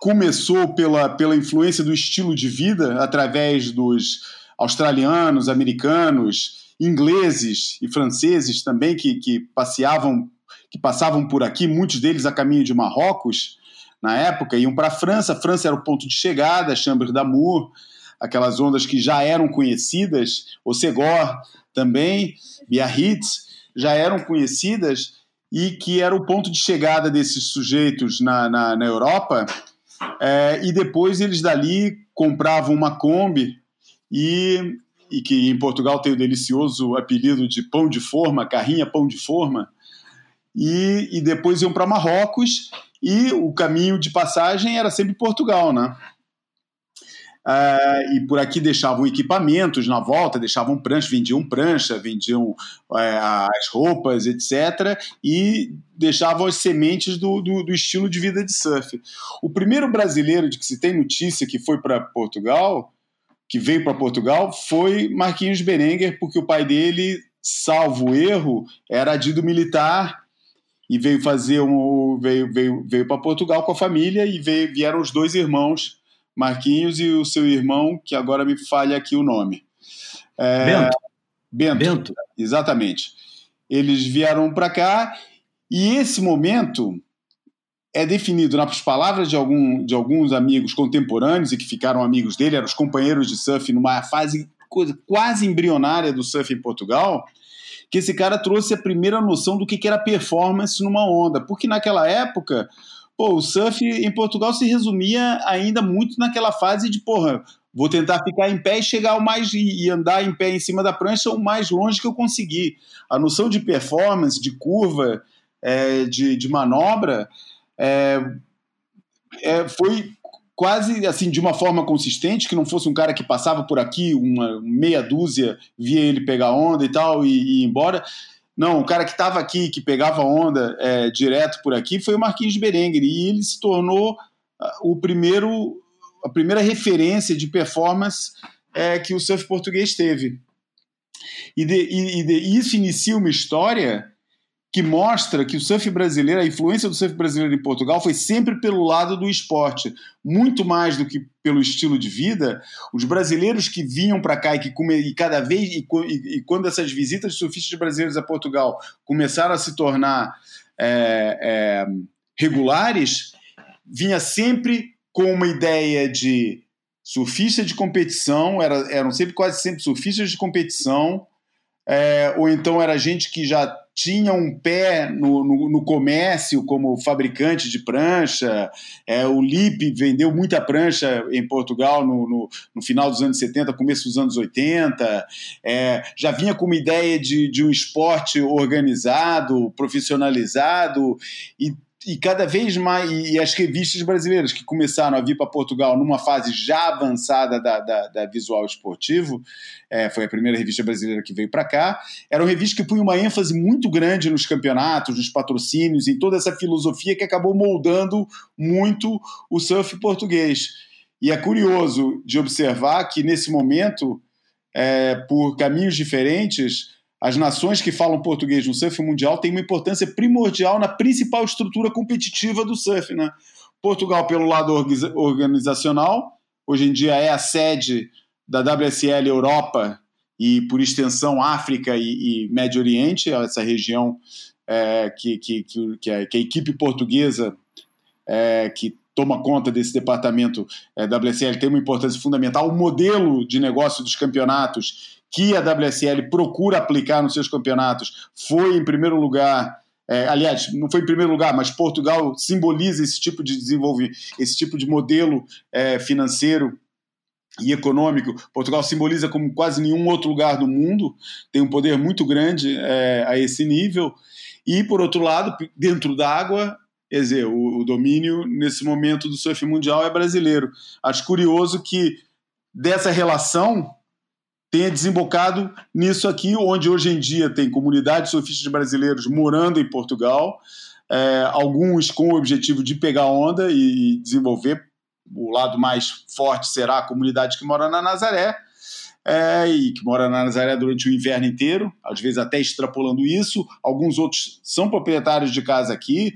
começou pela, pela influência do estilo de vida através dos australianos, americanos, ingleses e franceses também que, que passeavam, que passavam por aqui, muitos deles a caminho de Marrocos, na época, iam para a França. França era o ponto de chegada, Chambres d'Amour, aquelas ondas que já eram conhecidas, o Segor também, Biarritz, já eram conhecidas e que era o ponto de chegada desses sujeitos na, na, na Europa. É, e depois eles dali compravam uma Kombi e, e que em Portugal tem o delicioso apelido de pão de forma, carrinha pão de forma, e, e depois iam para Marrocos e o caminho de passagem era sempre Portugal, né? Uh, e por aqui deixavam equipamentos na volta, deixavam prancha, vendiam prancha, vendiam é, as roupas, etc. E deixavam as sementes do, do, do, estilo de vida de surf. O primeiro brasileiro de que se tem notícia que foi para Portugal, que veio para Portugal, foi Marquinhos Berenguer, porque o pai dele, salvo erro, era adido militar e veio fazer um veio veio veio para Portugal com a família e veio, vieram os dois irmãos Marquinhos e o seu irmão que agora me falha aqui o nome é, Bento. Bento Bento exatamente eles vieram para cá e esse momento é definido nas palavras de, algum, de alguns amigos contemporâneos e que ficaram amigos dele, eram os companheiros de surf numa fase coisa, quase embrionária do surf em Portugal, que esse cara trouxe a primeira noção do que era performance numa onda. Porque naquela época, pô, o surf em Portugal se resumia ainda muito naquela fase de, porra, vou tentar ficar em pé e chegar o mais e andar em pé em cima da prancha o mais longe que eu conseguir. A noção de performance, de curva, é, de, de manobra, é, é, foi quase assim de uma forma consistente, que não fosse um cara que passava por aqui, uma meia dúzia, via ele pegar onda e tal e, e ir embora. Não, o cara que estava aqui, que pegava onda é, direto por aqui, foi o Marquinhos Berenguer e ele se tornou uh, o primeiro, a primeira referência de performance é, que o surf português teve. E, de, e, e de, isso inicia uma história que mostra que o surf brasileiro, a influência do surf brasileiro em Portugal foi sempre pelo lado do esporte, muito mais do que pelo estilo de vida. Os brasileiros que vinham para cá e que e cada vez e, e, e, quando essas visitas de surfistas brasileiros a Portugal começaram a se tornar é, é, regulares, vinha sempre com uma ideia de surfista de competição, era, eram sempre quase sempre surfistas de competição, é, ou então era gente que já tinha um pé no, no, no, comércio como fabricante de prancha. É, o Lipe vendeu muita prancha em Portugal no, no, final dos anos 70, começo dos anos 80. É, já vinha com uma ideia de, de um esporte organizado, profissionalizado e e cada vez mais, e as revistas brasileiras que começaram a vir para Portugal numa fase já avançada da, da, da visual esportivo, é, foi a primeira revista brasileira que veio para cá, eram revistas que punham uma ênfase muito grande nos campeonatos, nos patrocínios, em toda essa filosofia que acabou moldando muito o surf português. E é curioso de observar que nesse momento, é, por caminhos diferentes, as nações que falam português no surf mundial têm uma importância primordial na principal estrutura competitiva do surf. Né? Portugal, pelo lado organizacional, hoje em dia é a sede da WSL Europa e, por extensão, África e, e Médio Oriente, essa região é, que, que, que, que, a, que, a, equipe portuguesa é, que toma conta desse departamento é, WSL tem uma importância fundamental. O modelo de negócio dos campeonatos que a WSL procura aplicar nos seus campeonatos foi, em primeiro lugar, é, aliás, não foi em primeiro lugar, mas Portugal simboliza esse tipo de desenvolvimento, esse tipo de modelo é, financeiro e econômico. Portugal simboliza como quase nenhum outro lugar do mundo, tem um poder muito grande é, a esse nível. E, por outro lado, dentro d'água, quer dizer, o, o domínio nesse momento do surf mundial é brasileiro. Acho curioso que dessa relação tenha desembocado nisso aqui, onde hoje em dia tem comunidades surfistas brasileiros morando em Portugal, é, alguns com o objetivo de pegar onda e, desenvolver. O lado mais forte será a comunidade que mora na Nazaré, é, e que mora na Nazaré durante o inverno inteiro, às vezes até extrapolando isso. Alguns outros são proprietários de casa aqui,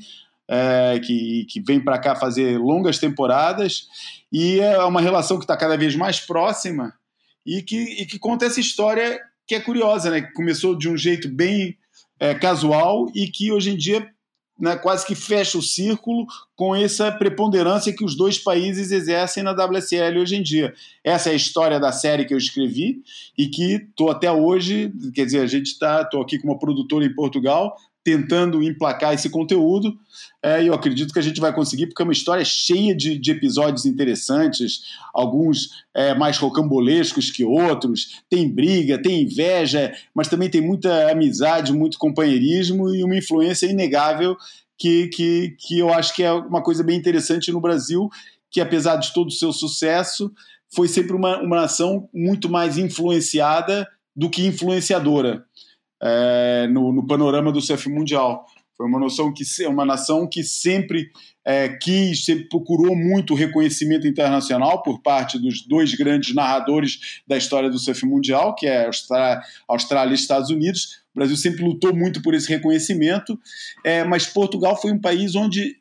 é, que, que vêm para cá fazer longas temporadas, e é uma relação que está cada vez mais próxima e que, e que conta essa história que é curiosa, né? Que começou de um jeito bem é, casual e que hoje em dia né, quase que fecha o círculo com essa preponderância que os dois países exercem na WSL hoje em dia. Essa é a história da série que eu escrevi e que estou até hoje, quer dizer, a gente está, estou aqui com uma produtora em Portugal, tentando emplacar esse conteúdo. É, eu acredito que a gente vai conseguir, porque é uma história cheia de, de episódios interessantes, alguns é, mais rocambolescos que outros. Tem briga, tem inveja, mas também tem muita amizade, muito companheirismo e uma influência inegável que, que, que eu acho que é uma coisa bem interessante no Brasil, que apesar de todo o seu sucesso, foi sempre uma, uma nação muito mais influenciada do que influenciadora é, no, no, panorama do surf mundial. Foi uma noção que uma nação que sempre é, quis, sempre procurou muito reconhecimento internacional por parte dos dois grandes narradores da história do surf mundial, que é Austrália, Austrália e Estados Unidos. O Brasil sempre lutou muito por esse reconhecimento, é, mas Portugal foi um país onde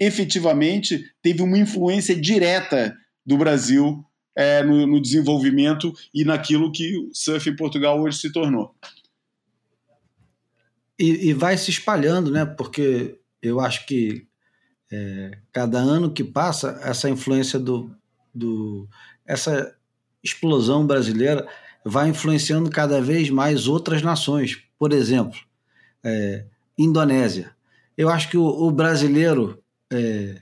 efetivamente teve uma influência direta do Brasil é, no, no, desenvolvimento e naquilo que o surf em Portugal hoje se tornou. E, e, vai se espalhando, né? Porque eu acho que é, cada ano que passa, essa influência do, do. essa explosão brasileira vai influenciando cada vez mais outras nações. Por exemplo, é, Indonésia. Eu acho que o, o brasileiro é,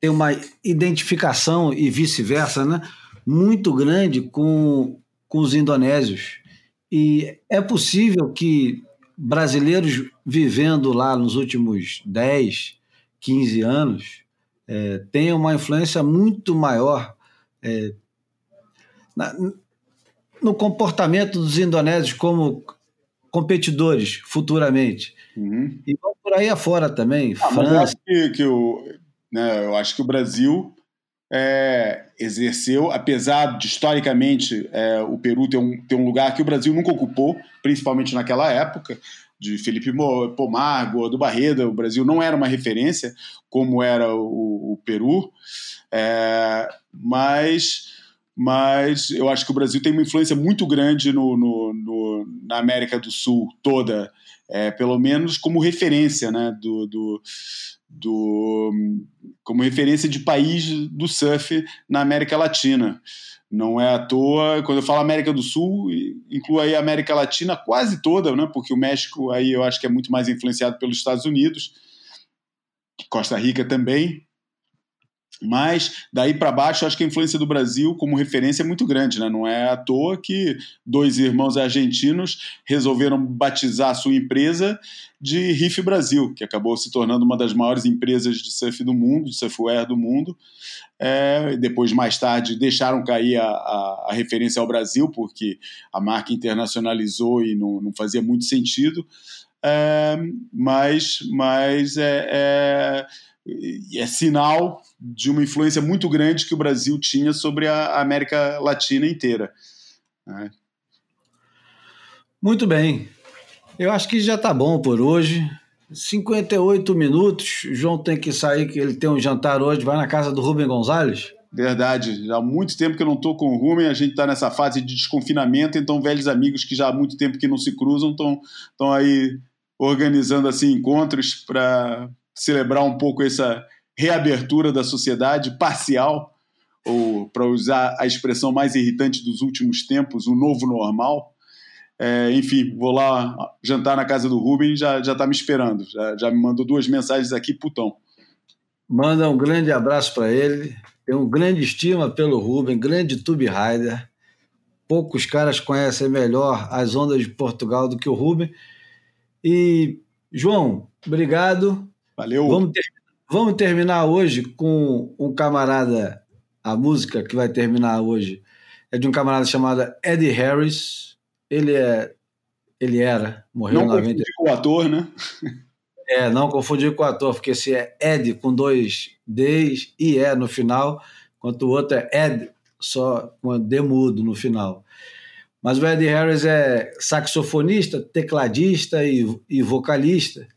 tem uma identificação e vice-versa, né? Muito grande com, com os indonésios. E é possível que brasileiros vivendo lá nos últimos 10, 15 anos é, tenham uma influência muito maior é, na, no comportamento dos indonésios como competidores futuramente. Uhum. E vão por aí afora também. Ah, França. eu, acho que, que o, né, eu acho que o Brasil é, exerceu, apesar de historicamente é, o Peru ter um, ter um lugar que o Brasil nunca ocupou, principalmente naquela época, de Felipe Pomar, do Barreda, o Brasil não era uma referência como era o, o Peru, é, mas, mas eu acho que o Brasil tem uma influência muito grande no, no, no na América do Sul toda, é, pelo menos como referência né, do, do do, como referência de país do surf na América Latina. Não é à toa, quando eu falo América do Sul, inclui aí a América Latina quase toda, né? porque o México aí eu acho que é muito mais influenciado pelos Estados Unidos, Costa Rica também, mas daí para baixo, acho que a influência do Brasil como referência é muito grande, né? Não é à toa que dois irmãos argentinos resolveram batizar a sua empresa de Riff Brasil, que acabou se tornando uma das maiores empresas de surf do mundo, de surfwear do mundo. É, depois, mais tarde, deixaram cair a, a, a, referência ao Brasil, porque a marca internacionalizou e não, não fazia muito sentido. É, mas mas é, é é sinal de uma influência muito grande que o Brasil tinha sobre a América Latina inteira. Né? Muito bem. Eu acho que já está bom por hoje. 58 minutos. O João tem que sair, que ele tem um jantar hoje. Vai na casa do Rubem Gonzalez. Verdade, já há muito tempo que eu não estou com o Rubem, a gente está nessa fase de desconfinamento, então velhos amigos que já há muito tempo que não se cruzam estão aí organizando assim encontros para celebrar um pouco essa reabertura da sociedade parcial, ou para usar a expressão mais irritante dos últimos tempos, o novo normal. É, enfim, vou lá jantar na casa do Rubem, já já está me esperando, já, já me mandou duas mensagens aqui, putão. Manda um grande abraço para ele, tem um grande estima pelo Rubem, grande tube rider. Poucos caras conhecem melhor as ondas de Portugal do que o Rubem. E, João, obrigado. Valeu. Vamos, ter, vamos terminar hoje com um camarada. A música que vai terminar hoje é de um camarada chamado Eddie Harris. Ele é. Ele era, morreu não 90. com o ator, né? É, não confundir com o ator, porque se é Ed com dois Ds e E no final, enquanto o outro é Ed só com D mudo no final. Mas o Eddie Harris é saxofonista, tecladista e, e vocalista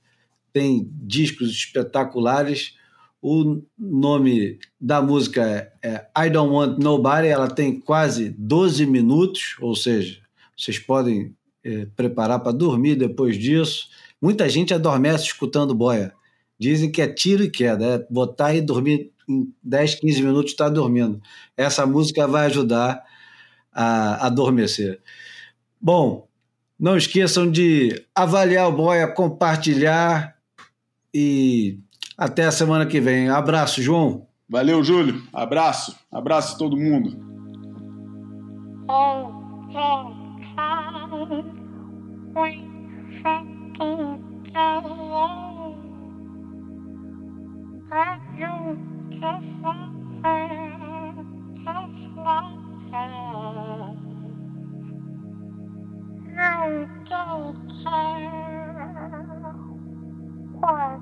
tem discos espetaculares. O nome da música é I Don't Want Nobody, ela tem quase 12 minutos, ou seja, vocês podem é, preparar para dormir depois disso, Muita gente adormece escutando boia. Dizem que é tiro e queda, é botar e dormir em 10, 15 minutos está dormindo. Essa música vai ajudar a adormecer. Bom, não esqueçam de avaliar o boia, compartilhar e até a semana que vem. Abraço, João. Valeu, Júlio. Abraço. Abraço a todo mundo. You don't care I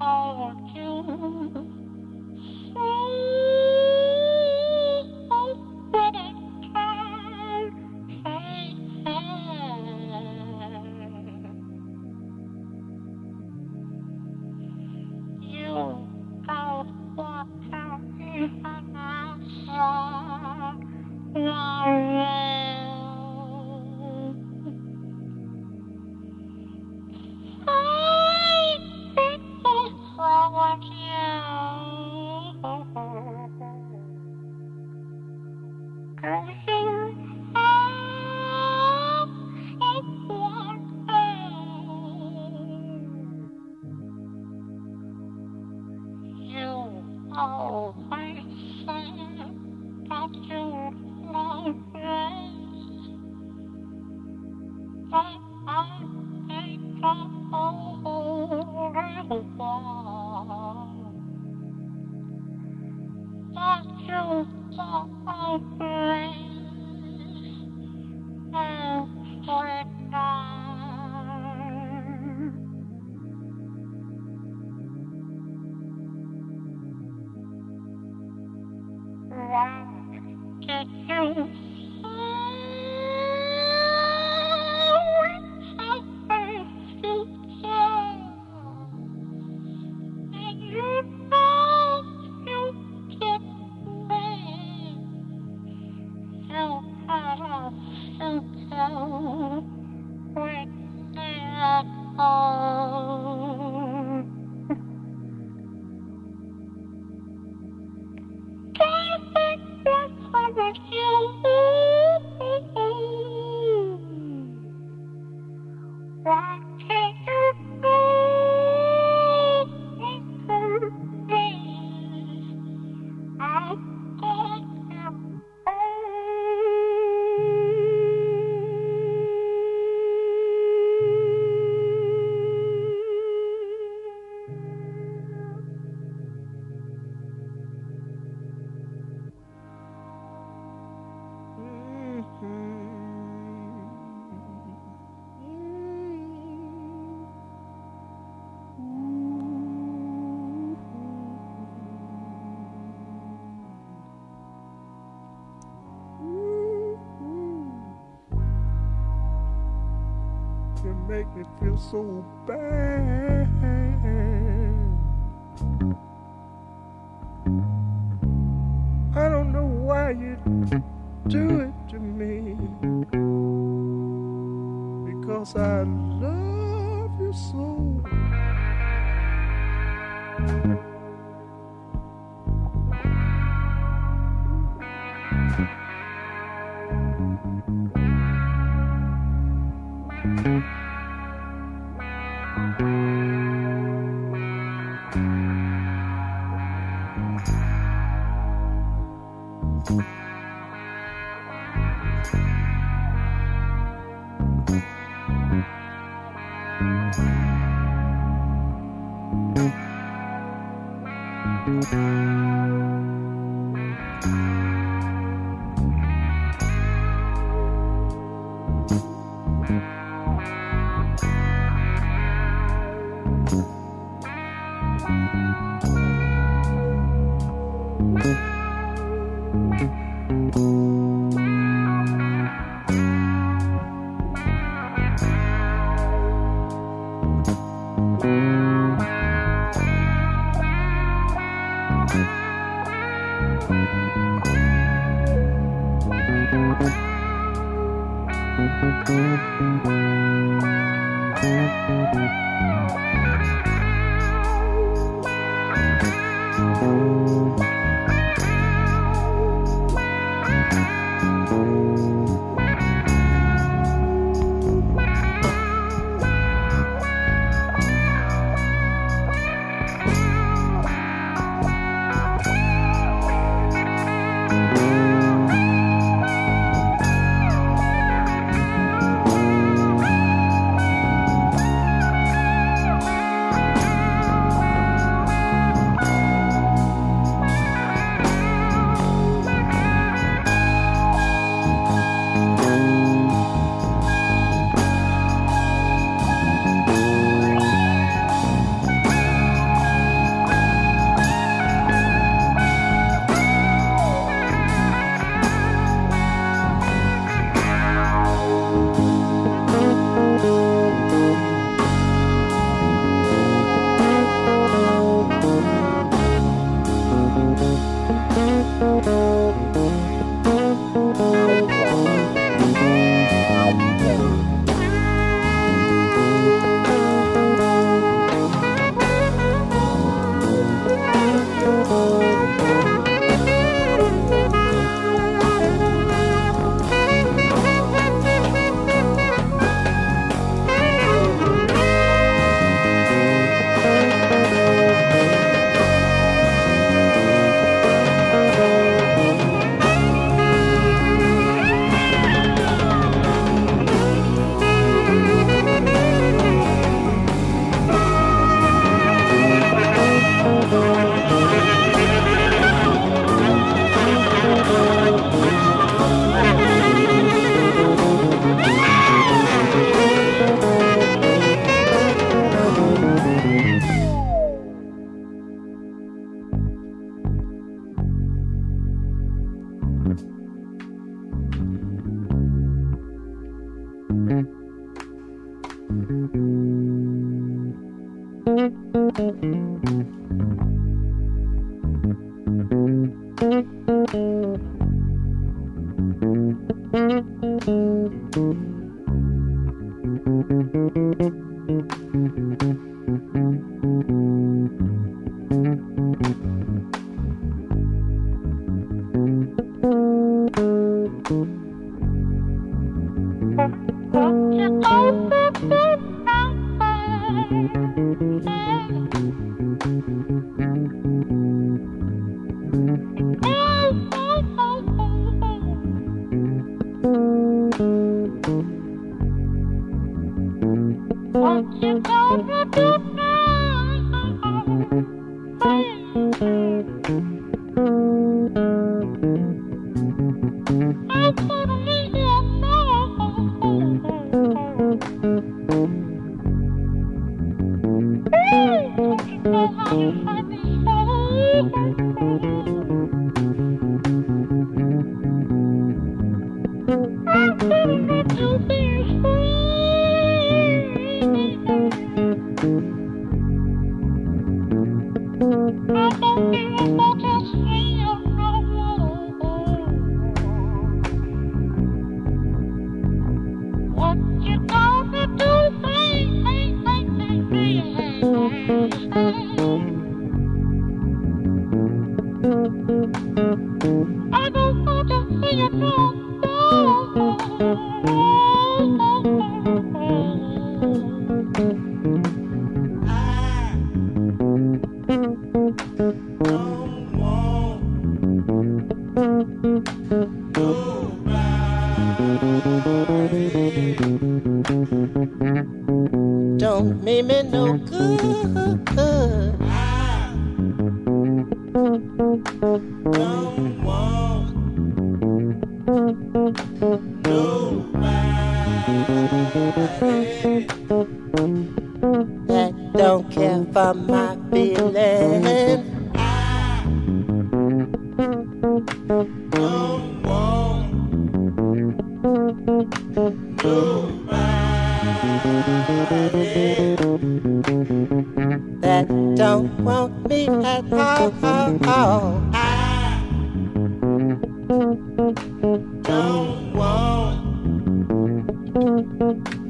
call you. make me feel so bad.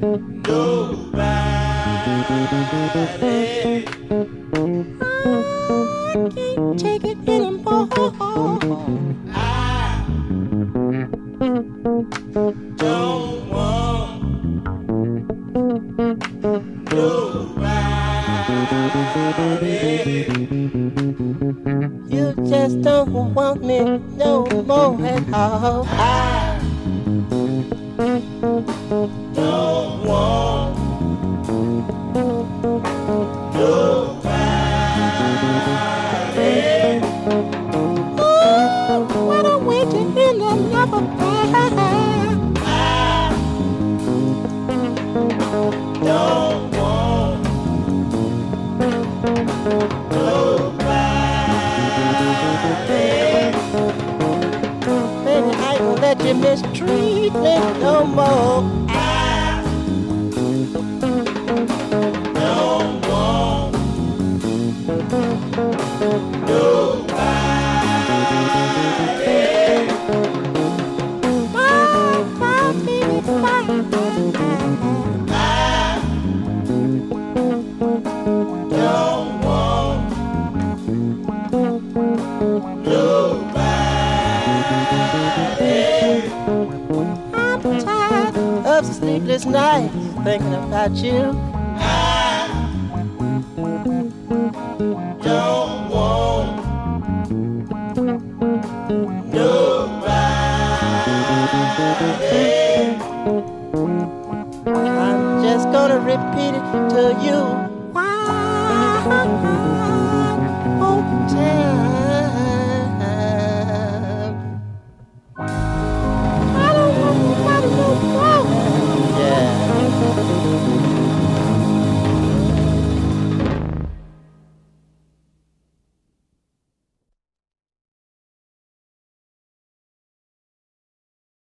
Nobody